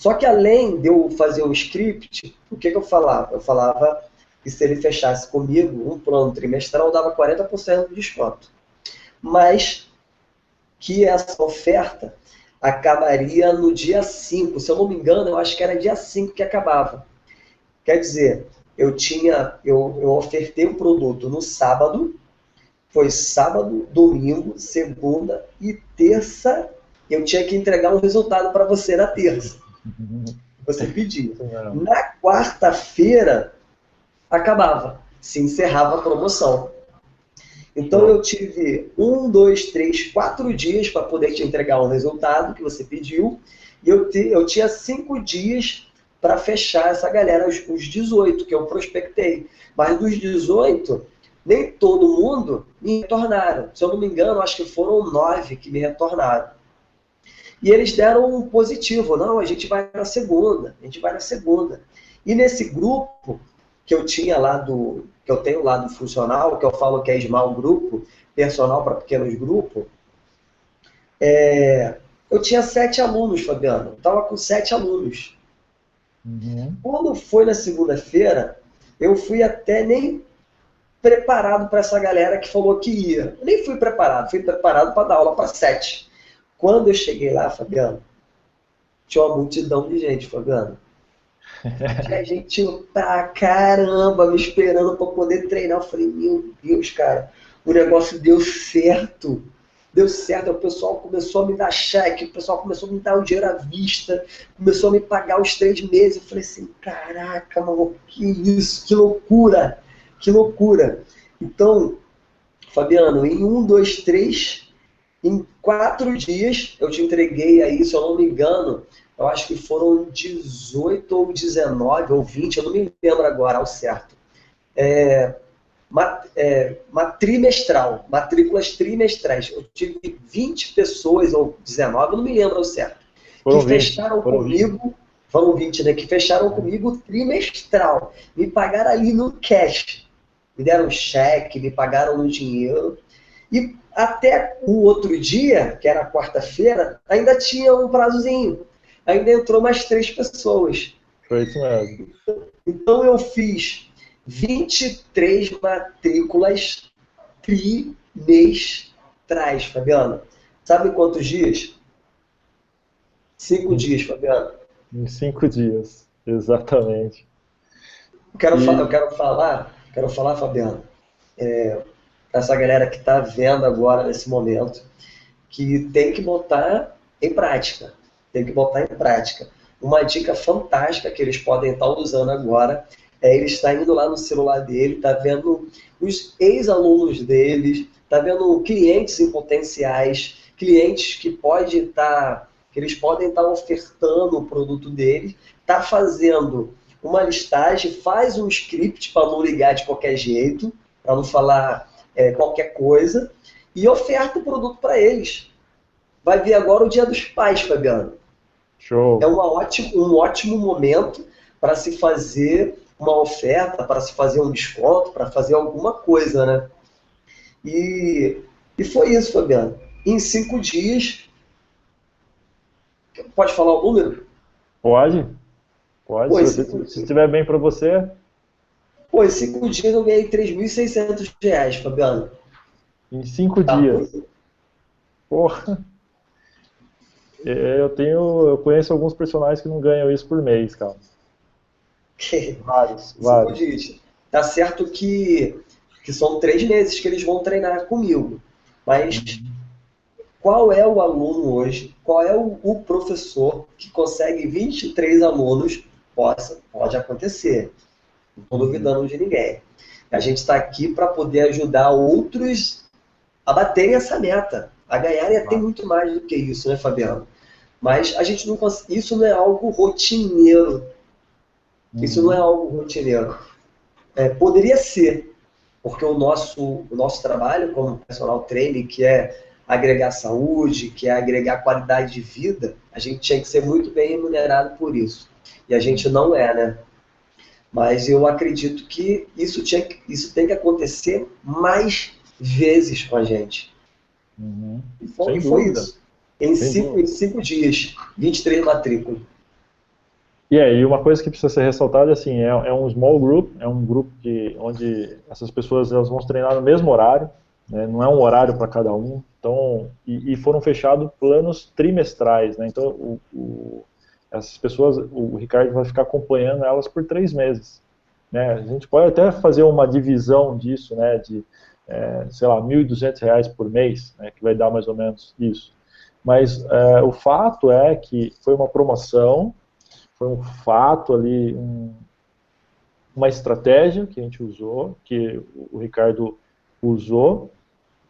Só que além de eu fazer um script, o que, que eu falava? Eu falava que se ele fechasse comigo um plano trimestral, dava 40% de desconto. Mas que essa oferta acabaria no dia 5. Se eu não me engano, eu acho que era dia 5 que acabava. Quer dizer, eu tinha, eu, eu ofertei o um produto no sábado, foi sábado, domingo, segunda e terça, eu tinha que entregar um resultado para você na terça. Você pediu. Na quarta-feira, acabava, se encerrava a promoção. Então eu tive um, dois, três, quatro dias para poder te entregar o resultado que você pediu. E eu, te, eu tinha cinco dias para fechar essa galera, os, os 18 que eu prospectei. Mas dos 18, nem todo mundo me retornaram. Se eu não me engano, acho que foram nove que me retornaram. E eles deram um positivo. Não, a gente vai na segunda, a gente vai na segunda. E nesse grupo que eu tinha lá do, que eu tenho lá do funcional, que eu falo que é small grupo, personal para pequenos grupos, é, eu tinha sete alunos, Fabiano. Estava com sete alunos. Uhum. Quando foi na segunda-feira, eu fui até nem preparado para essa galera que falou que ia. Eu nem fui preparado, fui preparado para dar aula para sete. Quando eu cheguei lá, Fabiano, tinha uma multidão de gente, Fabiano. Tinha *laughs* gente pra caramba me esperando para poder treinar. Eu falei, meu Deus, cara, o negócio deu certo. Deu certo, o pessoal começou a me dar cheque, o pessoal começou a me dar o dinheiro à vista, começou a me pagar os três meses. Eu falei assim, caraca, mano, que isso, que loucura, que loucura. Então, Fabiano, em um, dois, três, em quatro dias eu te entreguei aí, se eu não me engano, eu acho que foram 18 ou 19 ou 20, eu não me lembro agora ao certo. É, mat, é, trimestral, matrículas trimestrais. Eu tive 20 pessoas, ou 19, eu não me lembro ao certo, foram que 20, fecharam comigo, 20. foram 20, né? Que fecharam comigo trimestral. Me pagaram ali no cash. Me deram cheque, me pagaram no dinheiro. E até o outro dia, que era quarta-feira, ainda tinha um prazozinho ainda entrou mais três pessoas. Foi isso mesmo. Então eu fiz 23 matrículas trimestrais, Fabiano. Sabe quantos dias? Cinco dias, Fabiano. Em cinco dias, exatamente. Quero, e... falar, eu quero falar, quero falar, Fabiano, é, essa galera que está vendo agora nesse momento, que tem que botar em prática tem que botar em prática. Uma dica fantástica que eles podem estar usando agora é ele estar indo lá no celular dele, tá vendo os ex-alunos deles, tá vendo clientes em potenciais, clientes que pode estar, que eles podem estar ofertando o produto deles, tá fazendo uma listagem, faz um script para não ligar de qualquer jeito, para não falar é, qualquer coisa, e oferta o produto para eles. Vai vir agora o Dia dos Pais, Fabiano. Show. É uma ótimo, um ótimo momento para se fazer uma oferta, para se fazer um desconto, para fazer alguma coisa, né? E, e foi isso, Fabiano. Em cinco dias. Pode falar o número? Pode. Pode. Pô, se, se estiver bem para você. Pô, em cinco dias eu ganhei 3.600 reais, Fabiano. Em cinco tá. dias. Porra. É, eu tenho, eu conheço alguns personagens que não ganham isso por mês, cara. *laughs* vários, vários. Dias. Tá certo que, que são três meses que eles vão treinar comigo. Mas uhum. qual é o aluno hoje, qual é o, o, professor que consegue 23 alunos? Possa, pode acontecer. Não estou duvidando de ninguém. A gente está aqui para poder ajudar outros a baterem essa meta, a ganharem até muito mais do que isso, né, Fabiano? Mas a gente não consegue, isso não é algo rotineiro. Isso não é algo rotineiro. É, poderia ser, porque o nosso, o nosso trabalho como personal trainer, que é agregar saúde, que é agregar qualidade de vida, a gente tinha que ser muito bem remunerado por isso. E a gente não é, né? Mas eu acredito que isso, tinha, isso tem que acontecer mais vezes com a gente. Uhum. E foi, foi isso. Em cinco, em cinco dias, 23 matrículas. E aí, uma coisa que precisa ser ressaltada, assim, é, é um small group, é um grupo que, onde essas pessoas elas vão treinar no mesmo horário, né, não é um horário para cada um, então, e, e, foram fechados planos trimestrais, né, então o, o, essas pessoas, o Ricardo vai ficar acompanhando elas por três meses, né, a gente pode até fazer uma divisão disso, né, de, é, sei lá, R$ 1.200 por mês, né, que vai dar mais ou menos isso, mas é, o fato é que foi uma promoção, foi um fato ali, um, uma estratégia que a gente usou, que o Ricardo usou,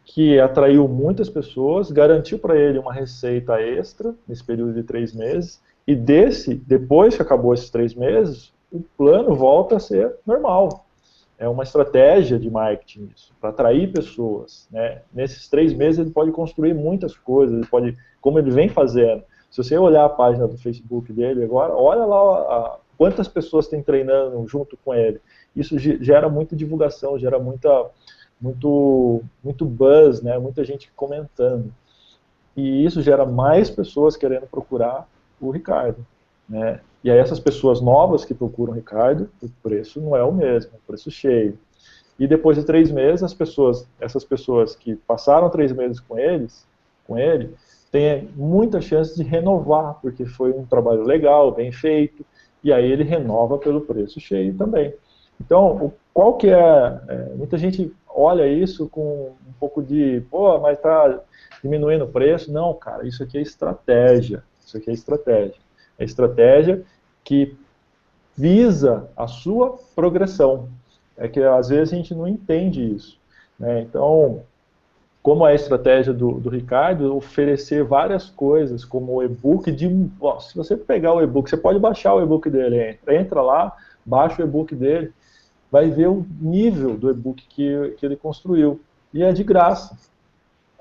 que atraiu muitas pessoas, garantiu para ele uma receita extra nesse período de três meses, e desse, depois que acabou esses três meses, o plano volta a ser normal. É uma estratégia de marketing isso, para atrair pessoas. Né? Nesses três meses ele pode construir muitas coisas, ele pode, como ele vem fazendo, se você olhar a página do Facebook dele agora, olha lá a, quantas pessoas tem treinando junto com ele. Isso gera muita divulgação, gera muita, muito, muito buzz, né? muita gente comentando. E isso gera mais pessoas querendo procurar o Ricardo. Né? E aí essas pessoas novas que procuram o Ricardo, o preço não é o mesmo, o preço cheio. E depois de três meses, as pessoas, essas pessoas que passaram três meses com eles, com ele, tem muita chance de renovar, porque foi um trabalho legal, bem feito, e aí ele renova pelo preço cheio também. Então, qual que é, é muita gente olha isso com um pouco de, pô, mas está diminuindo o preço. Não, cara, isso aqui é estratégia, isso aqui é estratégia. É estratégia que visa a sua progressão. É que às vezes a gente não entende isso. Né? Então, como é a estratégia do, do Ricardo, oferecer várias coisas, como o e-book de. Ó, se você pegar o e-book, você pode baixar o e-book dele, entra, lá, baixa o e-book dele, vai ver o nível do e-book que, que ele construiu. E é de graça.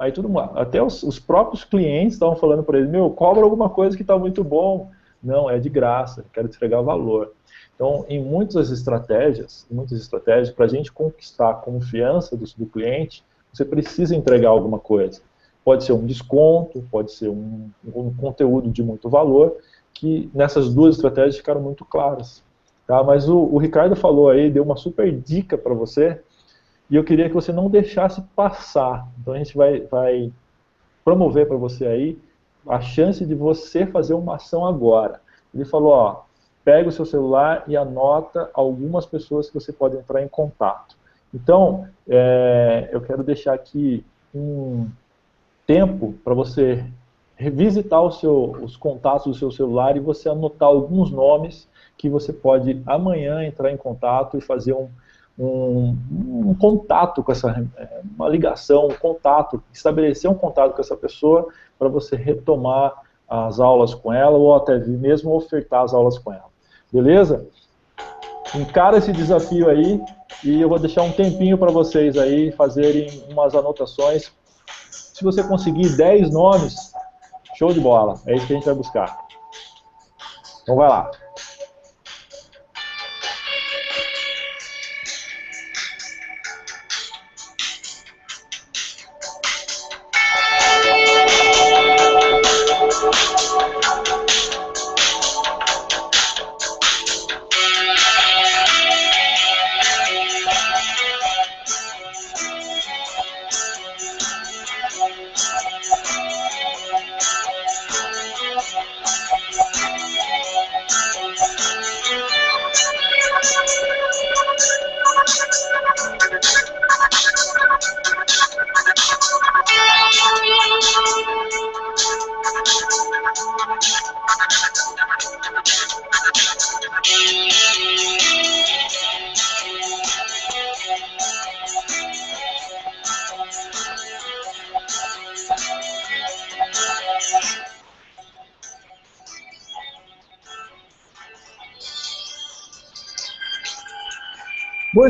Aí tudo até os, os próprios clientes estavam falando para ele, meu, cobra alguma coisa que está muito bom. Não, é de graça, quero te entregar valor. Então, em muitas estratégias, muitas estratégias, para a gente conquistar a confiança do, do cliente, você precisa entregar alguma coisa. Pode ser um desconto, pode ser um, um conteúdo de muito valor, que nessas duas estratégias ficaram muito claras. Tá? Mas o, o Ricardo falou aí, deu uma super dica para você, e eu queria que você não deixasse passar. Então a gente vai, vai promover para você aí a chance de você fazer uma ação agora. Ele falou, ó, pega o seu celular e anota algumas pessoas que você pode entrar em contato. Então, é, eu quero deixar aqui um tempo para você revisitar seu, os contatos do seu celular e você anotar alguns nomes que você pode amanhã entrar em contato e fazer um, um, um, contato com essa, é, uma ligação, um contato, estabelecer um contato com essa pessoa para você retomar as aulas com ela ou até mesmo ofertar as aulas com ela. Beleza? encara esse desafio aí e eu vou deixar um tempinho para vocês aí fazerem umas anotações. Se você conseguir 10 nomes, show de bola. É isso que a gente vai buscar. Então vai lá.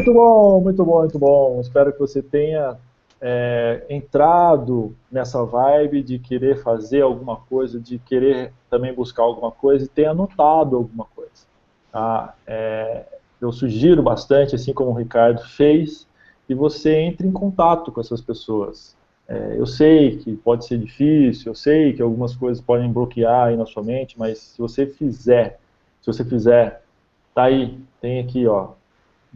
Muito bom, muito bom, muito bom. Espero que você tenha é, entrado nessa vibe de querer fazer alguma coisa, de querer também buscar alguma coisa e tenha anotado alguma coisa. Tá? É, eu sugiro bastante, assim como o Ricardo fez, que você entre em contato com essas pessoas. É, eu sei que pode ser difícil, eu sei que algumas coisas podem bloquear aí na sua mente, mas se você fizer, se você fizer, tá aí, tem aqui, ó,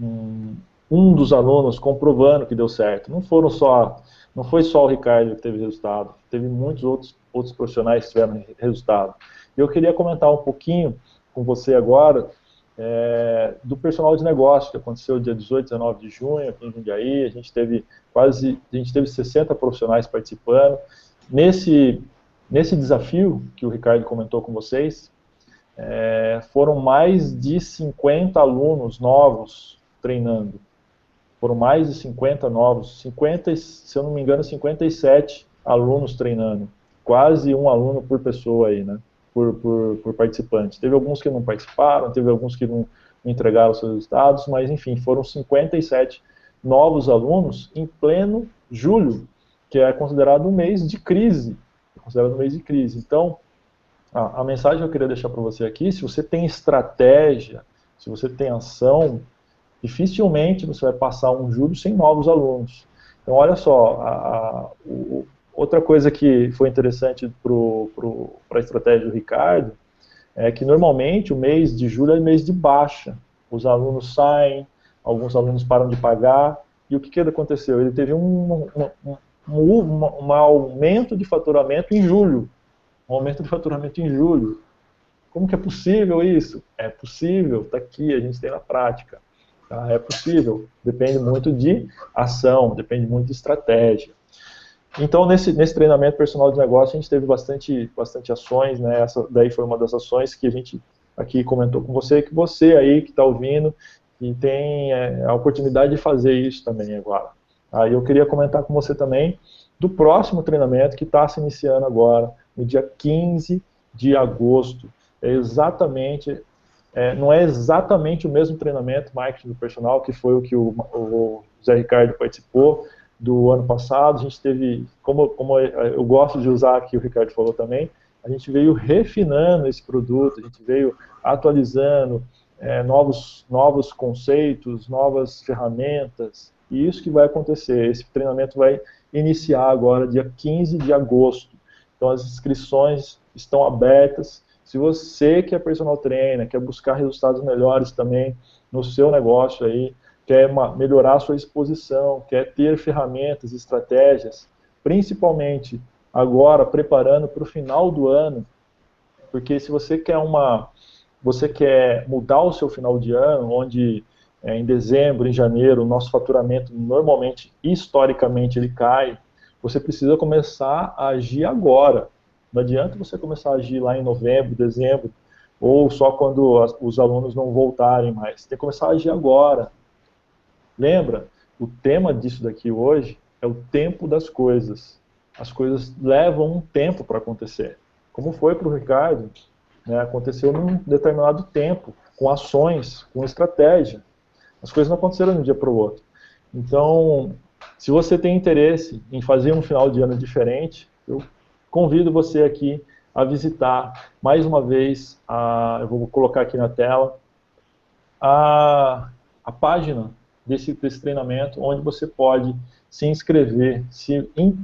um, dos alunos comprovando que deu certo. Não foram só, não foi só o Ricardo que teve resultado, teve muitos outros, outros profissionais que tiveram resultado. Eu queria comentar um pouquinho com você agora é, do personal de negócio, que aconteceu dia 18, 19 de junho aqui em Jundiaí, a gente teve quase, a gente teve 60 profissionais participando. Nesse, nesse desafio que o Ricardo comentou com vocês, é, foram mais de 50 alunos novos treinando. Foram mais de 50 novos, 50, se eu não me engano, 57 alunos treinando. Quase um aluno por pessoa aí, né? Por, por, por participante. Teve alguns que não participaram, teve alguns que não entregaram seus resultados, mas enfim, foram 57 novos alunos em pleno julho, que é considerado um mês de crise. É considerado um mês de crise. Então, a, a mensagem que eu queria deixar para você aqui, se você tem estratégia, se você tem ação, dificilmente você vai passar um julho sem novos alunos. Então, olha só, a, a, o, outra coisa que foi interessante para a estratégia do Ricardo é que normalmente o mês de julho é mês de baixa. Os alunos saem, alguns alunos param de pagar, e o que, que aconteceu? Ele teve um, um, um, um, um aumento de faturamento em julho. Um aumento de faturamento em julho. Como que é possível isso? É possível, está aqui, a gente tem na prática. Tá? É possível, depende muito de ação, depende muito de estratégia. Então, nesse, nesse treinamento personal de negócio, a gente teve bastante, bastante ações, né? Essa daí foi uma das ações que a gente aqui comentou com você, que você aí que está ouvindo e tem é, a oportunidade de fazer isso também agora. Aí eu queria comentar com você também do próximo treinamento que está se iniciando agora, no dia 15 de agosto. É exatamente é, não é exatamente o mesmo treinamento marketing do personal que foi o que o, o Zé Ricardo participou do ano passado. A gente teve, como, como eu gosto de usar aqui, o Ricardo falou também, a gente veio refinando esse produto, a gente veio atualizando é, novos, novos conceitos, novas ferramentas, e isso que vai acontecer. Esse treinamento vai iniciar agora, dia 15 de agosto. Então as inscrições estão abertas, se você que é personal trainer, quer buscar resultados melhores também no seu negócio aí, quer melhorar a sua exposição, quer ter ferramentas, estratégias, principalmente agora preparando para o final do ano, porque se você quer uma, você quer mudar o seu final de ano, onde é, em dezembro, em janeiro, o nosso faturamento normalmente, historicamente, ele cai, você precisa começar a agir agora. Não adianta você começar a agir lá em novembro, dezembro, ou só quando as, os alunos não voltarem mais. Tem que começar a agir agora. Lembra? O tema disso daqui hoje é o tempo das coisas. As coisas levam um tempo para acontecer. Como foi para o Ricardo, né, aconteceu num determinado tempo. com ações, com estratégia. As coisas não aconteceram de um dia para o outro. Então, se você tem interesse em fazer um final de ano diferente, eu convido você aqui a visitar mais uma vez, a, eu vou colocar aqui na tela, a, a página desse, desse treinamento, onde você pode se inscrever, se in,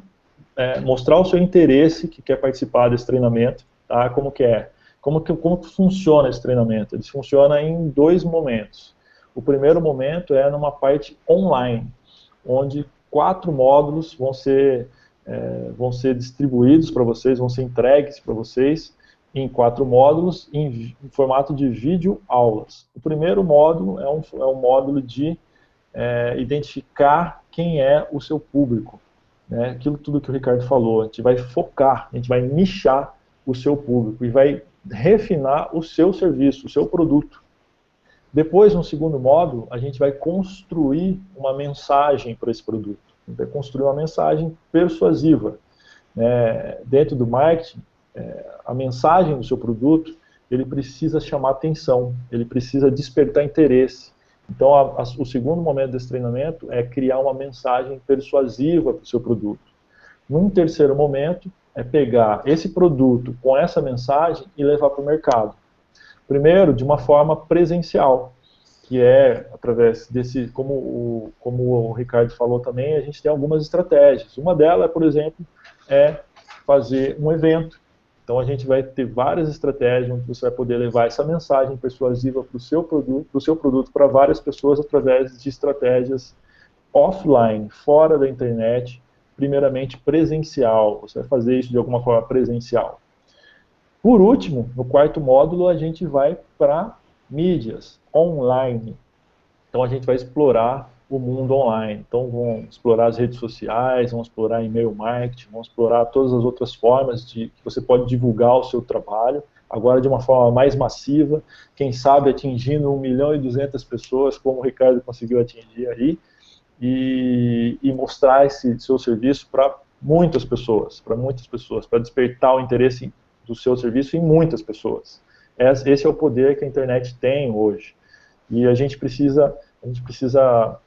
é, mostrar o seu interesse que quer participar desse treinamento, tá? como que é, como que, como que funciona esse treinamento. Ele funciona em dois momentos. O primeiro momento é numa parte online, onde quatro módulos vão ser, é, vão ser distribuídos para vocês, vão ser entregues para vocês em quatro módulos em, em, formato de vídeo aulas. O primeiro módulo é um, é um módulo de é, identificar quem é o seu público. Né? Aquilo tudo que o Ricardo falou, a gente vai focar, a gente vai nichar o seu público e vai refinar o seu serviço, o seu produto. Depois, no segundo módulo, a gente vai construir uma mensagem para esse produto. Gente vai construir uma mensagem persuasiva. É, dentro do marketing, é, a mensagem do seu produto, ele precisa chamar atenção, ele precisa despertar interesse. Então, a, a, o segundo momento desse treinamento é criar uma mensagem persuasiva para o seu produto. Num terceiro momento, é pegar esse produto com essa mensagem e levar para o mercado. Primeiro, de uma forma presencial, que é através desse, como o, como o Ricardo falou também, a gente tem algumas estratégias. Uma delas, por exemplo, é fazer um evento. Então a gente vai ter várias estratégias onde você vai poder levar essa mensagem persuasiva para o seu produto, para seu produto para várias pessoas através de estratégias offline, fora da internet, primeiramente presencial. Você vai fazer isso de alguma forma presencial. Por último, no quarto módulo, a gente vai para mídias online. Então a gente vai explorar o mundo online. Então vamos explorar as redes sociais, vamos explorar e-mail marketing, vamos explorar todas as outras formas de que você pode divulgar o seu trabalho, agora de uma forma mais massiva, quem sabe atingindo 1 milhão e 200 pessoas, como o Ricardo conseguiu atingir aí, e, e mostrar esse seu serviço para muitas pessoas, para muitas pessoas, para despertar o interesse do seu serviço em muitas pessoas. Esse é o poder que a internet tem hoje. E a gente precisa, a gente precisa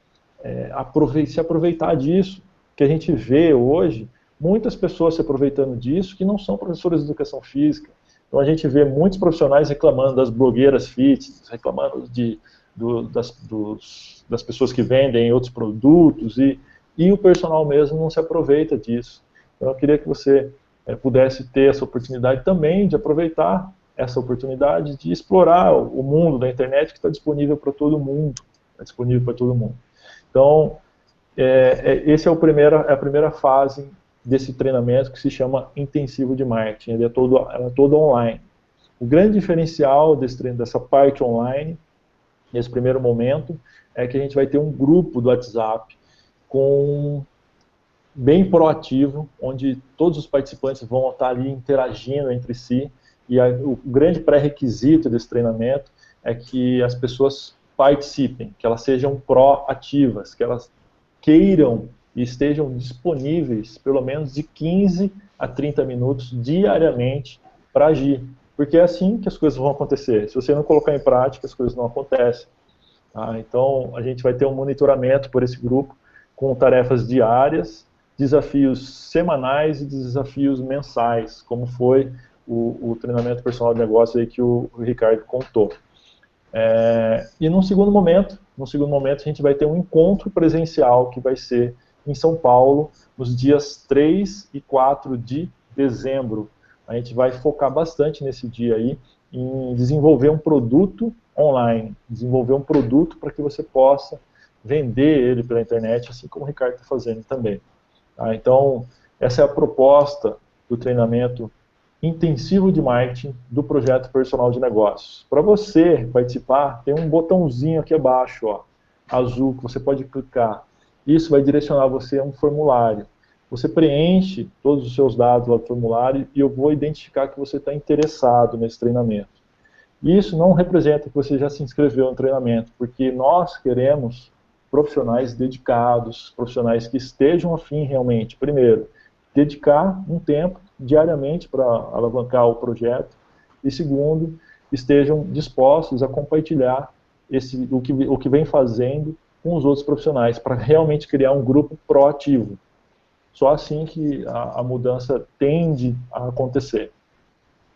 é, aproveitar, se aproveitar disso, que a gente vê hoje muitas pessoas se aproveitando disso que não são professores de educação física. Então a gente vê muitos profissionais reclamando das blogueiras fitness, reclamando de, do, das, dos, das pessoas que vendem outros produtos e, e o personal mesmo não se aproveita disso. Então eu queria que você é, pudesse ter essa oportunidade também de aproveitar essa oportunidade de explorar o mundo da internet que está disponível para todo mundo, está disponível para todo mundo. Então, é, é, esse é, é a primeira fase desse treinamento que se chama intensivo de marketing, ele é todo, é todo online. O grande diferencial desse treino, dessa parte online, nesse primeiro momento, é que a gente vai ter um grupo do WhatsApp com bem proativo, onde todos os participantes vão estar ali interagindo entre si, e a, o grande pré-requisito desse treinamento é que as pessoas participem, que elas sejam proativas, que elas queiram e estejam disponíveis pelo menos de 15 a 30 minutos diariamente para agir. Porque é assim que as coisas vão acontecer. Se você não colocar em prática, as coisas não acontecem. Tá? Então, a gente vai ter um monitoramento por esse grupo com tarefas diárias desafios semanais e desafios mensais, como foi o, o treinamento personal de negócio aí que o, Ricardo contou. É, e num segundo momento, no segundo momento a gente vai ter um encontro presencial que vai ser em São Paulo, nos dias 3 e 4 de dezembro. A gente vai focar bastante nesse dia aí em desenvolver um produto online, desenvolver um produto para que você possa vender ele pela internet, assim como o Ricardo está fazendo também. Tá? Então, essa é a proposta do treinamento intensivo de marketing do projeto personal de negócios. Para você participar, tem um botãozinho aqui abaixo, ó, azul, que você pode clicar. Isso vai direcionar você a um formulário. Você preenche todos os seus dados lá do formulário e eu vou identificar que você está interessado nesse treinamento. Isso não representa que você já se inscreveu no treinamento, porque nós queremos profissionais dedicados, profissionais que estejam afim realmente, primeiro, dedicar um tempo diariamente para alavancar o projeto, e segundo, estejam dispostos a compartilhar esse, o, que, o que vem fazendo com os outros profissionais, para realmente criar um grupo proativo. Só assim que a, a mudança tende a acontecer.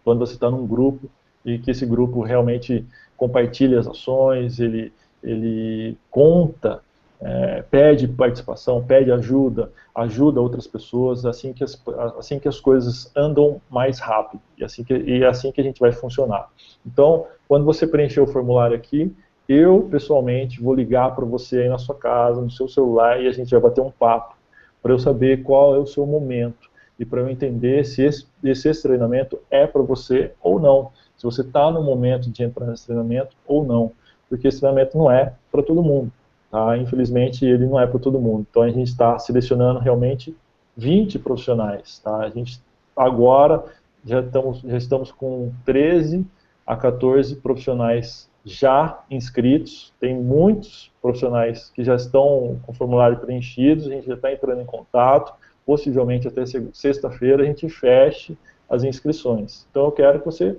Quando você está num grupo e que esse grupo realmente compartilha as ações, ele, ele conta, é, pede participação, pede ajuda, ajuda outras pessoas, assim que as, assim que as coisas andam mais rápido e assim que, e assim que a gente vai funcionar. Então, quando você preencher o formulário aqui, eu pessoalmente vou ligar para você aí na sua casa, no seu celular e a gente vai bater um papo para eu saber qual é o seu momento e para eu entender se esse, se esse treinamento é para você ou não se você está no momento de entrar nesse treinamento ou não, porque esse treinamento não é para todo mundo, tá? Infelizmente, ele não é para todo mundo. Então, a gente está selecionando realmente 20 profissionais, tá? A gente agora já estamos, já estamos com 13 a 14 profissionais já inscritos, tem muitos profissionais que já estão com o formulário preenchidos, a gente já está entrando em contato, possivelmente até sexta-feira a gente feche as inscrições. Então eu quero que você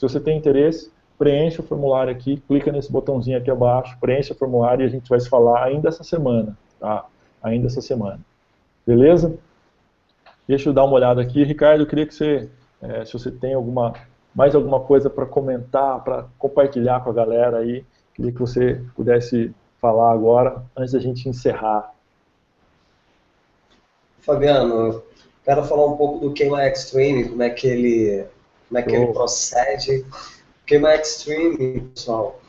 se você tem interesse, preencha o formulário aqui, clica nesse botãozinho aqui abaixo, preencha o formulário e a gente vai se falar ainda essa semana, tá? Ainda essa semana. Beleza? Deixa eu dar uma olhada aqui. Ricardo, eu queria que você, é, se você tem alguma, mais alguma coisa para comentar, para compartilhar com a galera aí, queria que você pudesse falar agora, antes da gente encerrar. Fabiano, quero falar um pouco do Queima Extreme, como é que ele como é que ele procede. O Extreme, pessoal,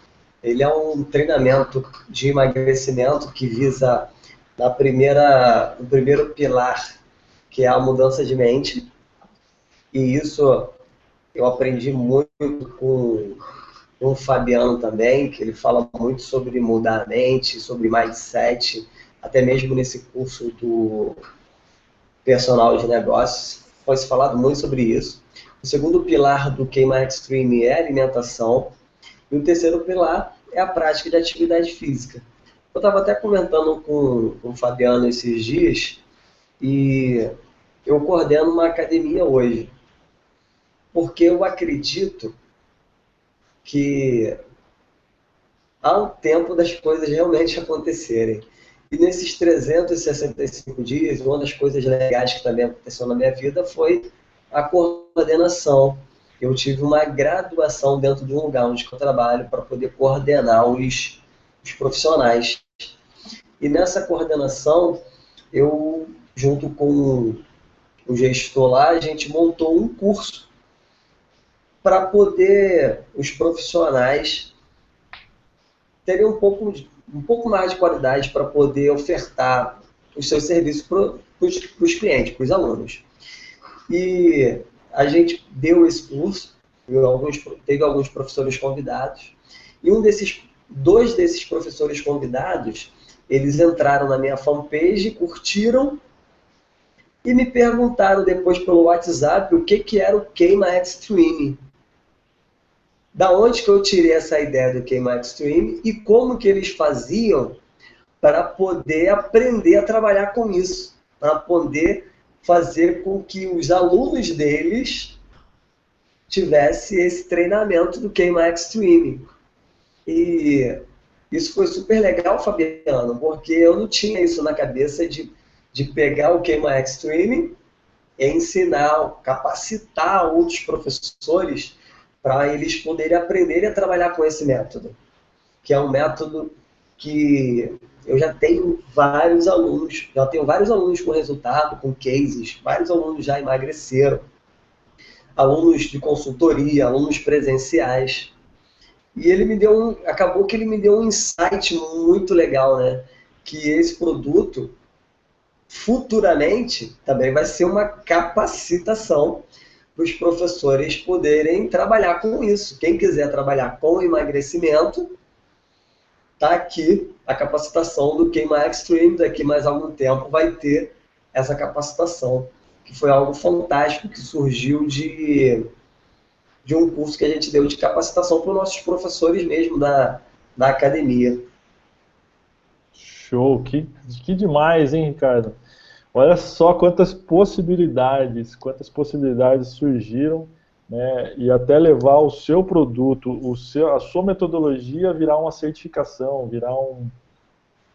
ele é um treinamento de emagrecimento que visa na primeira, o primeiro pilar, que é a mudança de mente. E isso eu aprendi muito com, com o Fabiano também, que ele fala muito sobre mudar a mente, sobre mindset, até mesmo nesse curso do personal de negócios, foi falado muito sobre isso. O segundo pilar do Queima Extreme é a alimentação. E o terceiro pilar é a prática de atividade física. Eu estava até comentando com, com o Fabiano esses dias e eu coordeno uma academia hoje. Porque eu acredito que há um tempo das coisas realmente *laughs* acontecerem. E nesses 365 dias, uma das coisas legais que também aconteceu na minha vida foi a coordenação. Eu tive uma graduação dentro de um lugar onde eu trabalho para poder coordenar os, os profissionais. E nessa coordenação, eu, junto com o gestor lá, a gente montou um curso para poder os profissionais terem um pouco, um pouco mais de qualidade para poder ofertar os seus serviços para os clientes, para os alunos. E a gente deu esse curso, alguns, teve alguns professores convidados, e um desses, dois desses professores convidados, eles entraram na minha fanpage, curtiram e me perguntaram depois pelo WhatsApp o que, que era o Queima Extreme. Da onde que eu tirei essa ideia do Queima Extreme e como que eles faziam para poder aprender a trabalhar com isso, para poder fazer com que os alunos deles tivesse esse treinamento do Queima Extreme. E isso foi super legal, Fabiano, porque eu não tinha isso na cabeça de, de pegar o Queima Extreme e ensinar, capacitar outros professores para eles poderem aprender a trabalhar com esse método, que é um método que eu já tenho vários alunos, já tenho vários alunos com resultado, com cases, vários alunos já emagreceram, alunos de consultoria, alunos presenciais. E ele me deu um, acabou que ele me deu um insight muito legal, né? Que esse produto futuramente também vai ser uma capacitação para os professores poderem trabalhar com isso. Quem quiser trabalhar com emagrecimento, está aqui a capacitação do Queima Extreme, daqui mais algum tempo vai ter essa capacitação, que foi algo fantástico que surgiu de, de um curso que a gente deu de capacitação para os nossos professores mesmo da, da academia. Show, que, que demais, hein, Ricardo? Olha só quantas possibilidades, quantas possibilidades surgiram né, e até levar o seu produto, o seu, a sua metodologia virar uma certificação, virar um...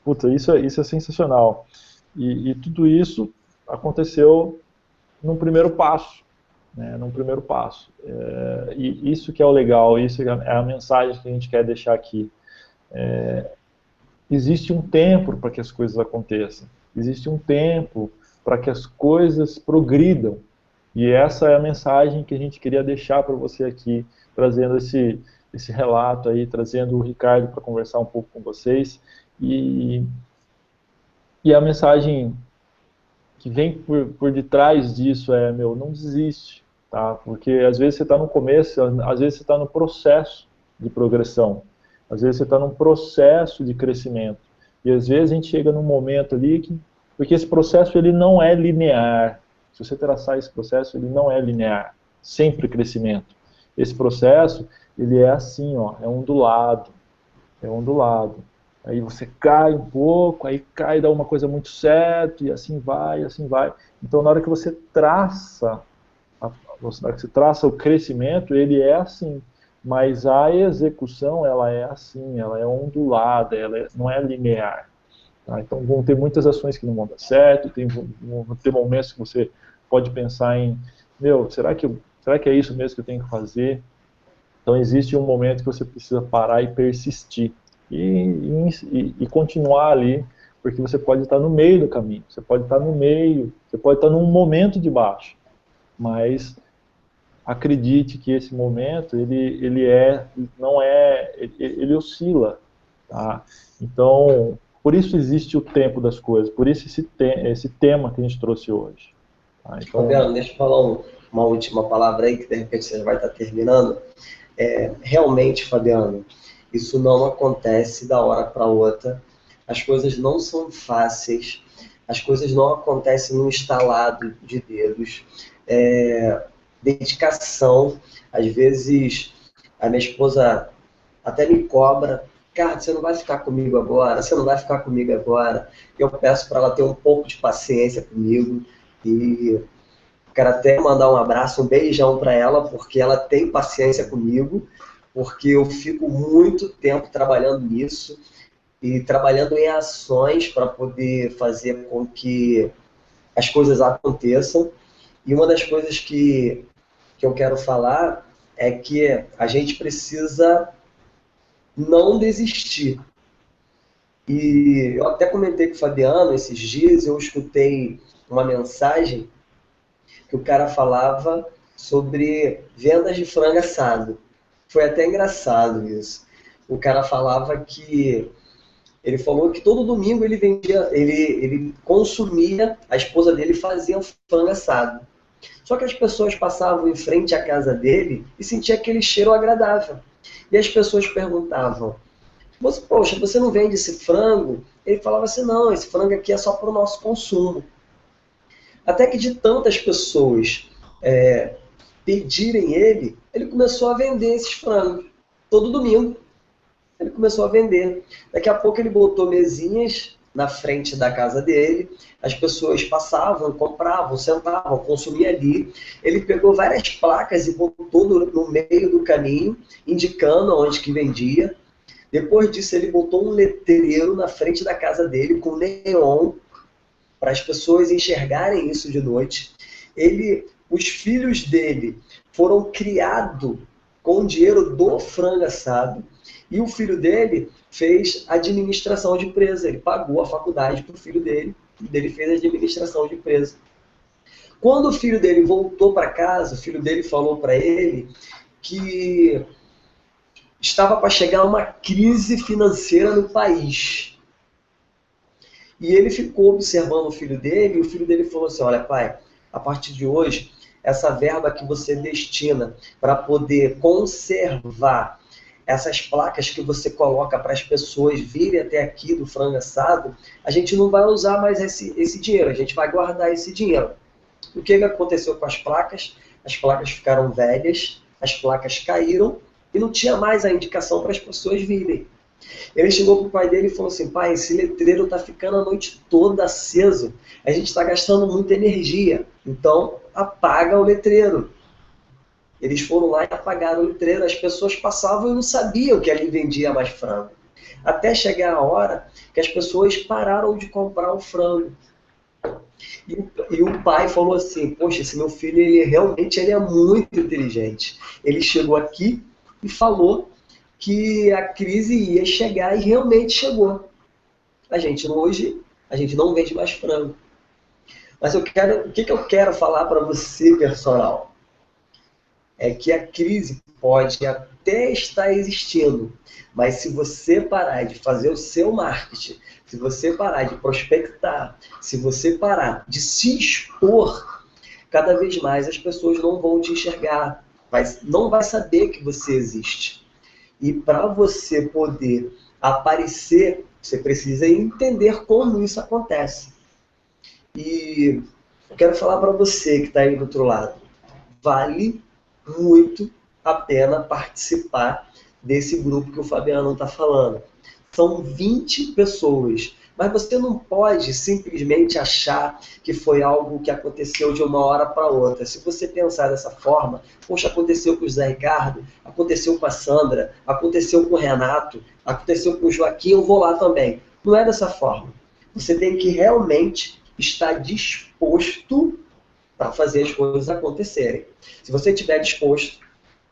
Puta, isso é, isso é sensacional. E, e tudo isso aconteceu num primeiro passo, né, num primeiro passo. É, e isso que é o legal, isso é a mensagem que a gente quer deixar aqui. É, existe um tempo para que as coisas aconteçam, existe um tempo para que as coisas progridam. E essa é a mensagem que a gente queria deixar para você aqui, trazendo esse, esse relato aí, trazendo o Ricardo para conversar um pouco com vocês. E, e a mensagem que vem por, por detrás disso é, meu, não desiste, tá? Porque às vezes você está no começo, às vezes você está no processo de progressão, às vezes você está num processo de crescimento, e às vezes a gente chega num momento ali que, porque esse processo ele não é linear, se você traçar esse processo, ele não é linear, sempre crescimento. Esse processo, ele é assim, ó, é ondulado, é ondulado. Aí você cai um pouco, aí cai, dá uma coisa muito certo, e assim vai, assim vai. Então, na hora que você traça, a, na hora que você traça o crescimento, ele é assim. Mas a execução, ela é assim, ela é ondulada, ela é, não é linear. Tá? Então, vão ter muitas ações que não vão dar certo, tem, vão ter momentos que você pode pensar em, meu, será que, será que é isso mesmo que eu tenho que fazer? Então, existe um momento que você precisa parar e persistir e, e, e, continuar ali, porque você pode estar no meio do caminho, você pode estar no meio, você pode estar num momento de baixo, mas acredite que esse momento ele, ele é não é ele, ele oscila, tá? Então por isso existe o tempo das coisas, por isso esse, te, esse tema que a gente trouxe hoje. Tá? Então, Fabiano, deixa eu falar um, uma última palavra aí que de repente você vai estar terminando. É, realmente, Fabiano, isso não acontece da hora para outra. As coisas não são fáceis. As coisas não acontecem no instalado de dedos. É, dedicação. Às vezes, a minha esposa até me cobra. Cara, você não vai ficar comigo agora? Você não vai ficar comigo agora? Eu peço para ela ter um pouco de paciência comigo. E quero até mandar um abraço, um beijão para ela, porque ela tem paciência comigo porque eu fico muito tempo trabalhando nisso e trabalhando em ações para poder fazer com que as coisas aconteçam. E uma das coisas que, que eu quero falar é que a gente precisa não desistir. E eu até comentei com o Fabiano esses dias, eu escutei uma mensagem que o cara falava sobre vendas de frango assado. Foi até engraçado isso. O cara falava que ele falou que todo domingo ele vendia, ele, ele consumia, a esposa dele fazia frango assado. Só que as pessoas passavam em frente à casa dele e sentiam aquele cheiro agradável. E as pessoas perguntavam: você, Poxa, você não vende esse frango? Ele falava assim: Não, esse frango aqui é só para o nosso consumo. Até que de tantas pessoas é, pedirem ele, ele começou a vender esses frangos. Todo domingo ele começou a vender. Daqui a pouco ele botou mesinhas na frente da casa dele, as pessoas passavam, compravam, sentavam, consumiam ali. Ele pegou várias placas e botou no, no meio do caminho, indicando onde que vendia. Depois disso, ele botou um letreiro na frente da casa dele com neon para as pessoas enxergarem isso de noite. Ele os filhos dele foram criados com o dinheiro do frango assado e o filho dele fez administração de empresa. Ele pagou a faculdade para o filho dele e ele fez administração de empresa. Quando o filho dele voltou para casa, o filho dele falou para ele que estava para chegar uma crise financeira no país. E ele ficou observando o filho dele e o filho dele falou assim: Olha, pai, a partir de hoje essa verba que você destina para poder conservar essas placas que você coloca para as pessoas virem até aqui do frango assado, a gente não vai usar mais esse, esse dinheiro, a gente vai guardar esse dinheiro. O que, que aconteceu com as placas? As placas ficaram velhas, as placas caíram e não tinha mais a indicação para as pessoas virem. Ele chegou para o pai dele e falou assim: pai, esse letreiro está ficando a noite toda aceso, a gente está gastando muita energia, então apaga o letreiro. Eles foram lá e apagaram o letreiro. As pessoas passavam e não sabiam que ali vendia mais frango. Até chegar a hora que as pessoas pararam de comprar o frango. E, e, o pai falou assim: Poxa, esse meu filho, ele realmente ele é muito inteligente. Ele chegou aqui e falou que a crise ia chegar e realmente chegou. A gente hoje, a gente não vende mais frango. Mas eu quero, o que, que eu quero falar para você, personal? É que a crise pode até estar existindo, mas se você parar de fazer o seu marketing, se você parar de prospectar, se você parar de se expor, cada vez mais as pessoas não vão te enxergar, mas não vai saber que você existe. E para você poder aparecer, você precisa entender como isso acontece. E eu quero falar para você que está aí do outro lado, vale muito a pena participar desse grupo que o Fabiano está falando. São 20 pessoas. Mas você não pode simplesmente achar que foi algo que aconteceu de uma hora para outra. Se você pensar dessa forma, poxa, aconteceu com o Zé Ricardo, aconteceu com a Sandra, aconteceu com o Renato, aconteceu com o Joaquim, eu vou lá também. Não é dessa forma. Você tem que realmente estar disposto para fazer as coisas acontecerem. Se você estiver disposto,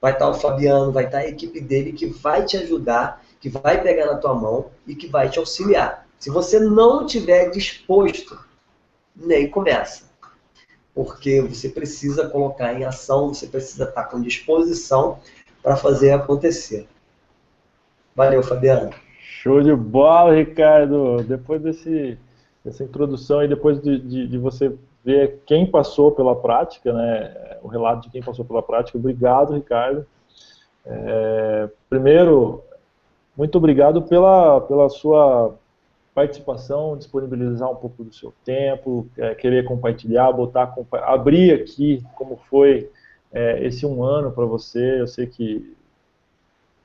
vai estar o Fabiano, vai estar a equipe dele que vai te ajudar, que vai pegar na tua mão e que vai te auxiliar. Se você não estiver disposto, nem começa. Porque você precisa colocar em ação, você precisa estar com disposição para fazer acontecer. Valeu, Fabiano. Show de bola, Ricardo. Depois desse, dessa introdução e depois de, de, de você ver quem passou pela prática, né, o relato de quem passou pela prática. Obrigado, Ricardo. É, primeiro, muito obrigado pela, pela sua participação, disponibilizar um pouco do seu tempo, é, querer compartilhar, botar, abrir aqui como foi é, esse um ano para você. Eu sei que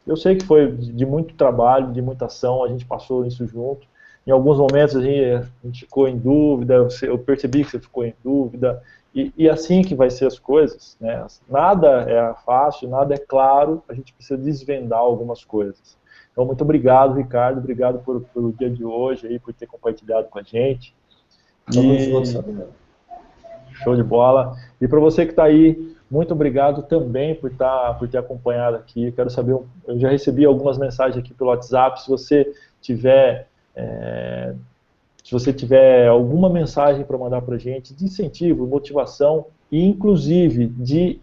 eu sei que foi de muito trabalho, de muita ação, a gente passou isso junto. Em alguns momentos a gente, a gente ficou em dúvida, eu percebi que você ficou em dúvida, e, e, assim que vai ser as coisas. Né? Nada é fácil, nada é claro, a gente precisa desvendar algumas coisas. Então, muito obrigado, Ricardo, obrigado por, pelo dia de hoje, aí, por ter compartilhado com a gente. E... Show de bola. E para você que está aí, muito obrigado também por, tá, por ter acompanhado aqui. Quero saber, eu já recebi algumas mensagens aqui pelo WhatsApp. Se você tiver é, se você tiver alguma mensagem para mandar para a gente de incentivo, motivação e inclusive de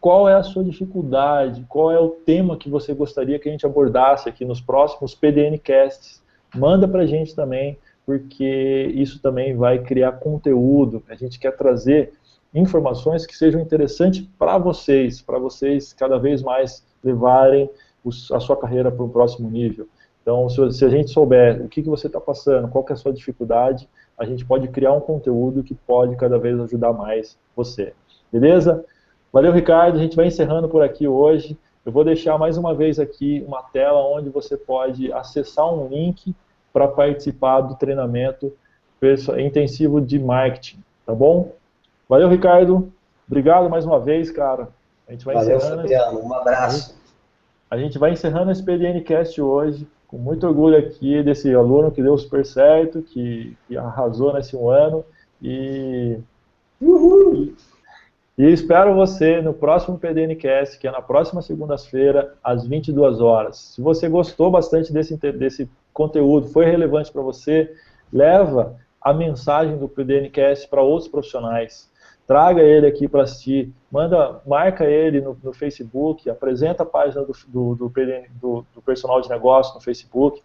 qual é a sua dificuldade, qual é o tema que você gostaria que a gente abordasse aqui nos próximos PDNcasts, manda para a gente também, porque isso também vai criar conteúdo. A gente quer trazer informações que sejam interessantes para vocês, para vocês cada vez mais levarem a sua carreira para o próximo nível. Então, se, a gente souber o que, que você está passando, qual que é a sua dificuldade, a gente pode criar um conteúdo que pode cada vez ajudar mais você. Beleza? Valeu, Ricardo. A gente vai encerrando por aqui hoje. Eu vou deixar mais uma vez aqui uma tela onde você pode acessar um link para participar do treinamento intensivo de marketing, tá bom? Valeu, Ricardo. Obrigado mais uma vez, cara. A gente vai Valeu, encerrando. Fabiano. Um abraço. A gente vai encerrando esse PDNcast hoje com muito orgulho aqui desse aluno que deu super certo, que, que arrasou nesse um ano. E, Uhul. e espero você no próximo PDNcast, que é na próxima segunda-feira, às 22 horas. Se você gostou bastante desse, desse conteúdo, foi relevante para você, leva a mensagem do PDNcast para outros profissionais traga ele aqui para assistir, manda, marca ele no, no, Facebook, apresenta a página do, do, do, do, do personal de negócio no Facebook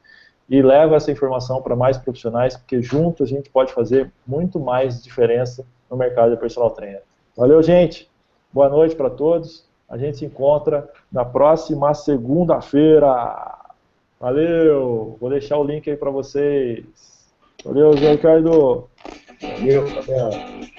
e leva essa informação para mais profissionais, porque juntos a gente pode fazer muito mais diferença no mercado de personal trainer. Valeu, gente. Boa noite para todos. A gente se encontra na próxima segunda-feira. Valeu. Vou deixar o link aí para vocês. Valeu, Zé Ricardo. Valeu, Rafael.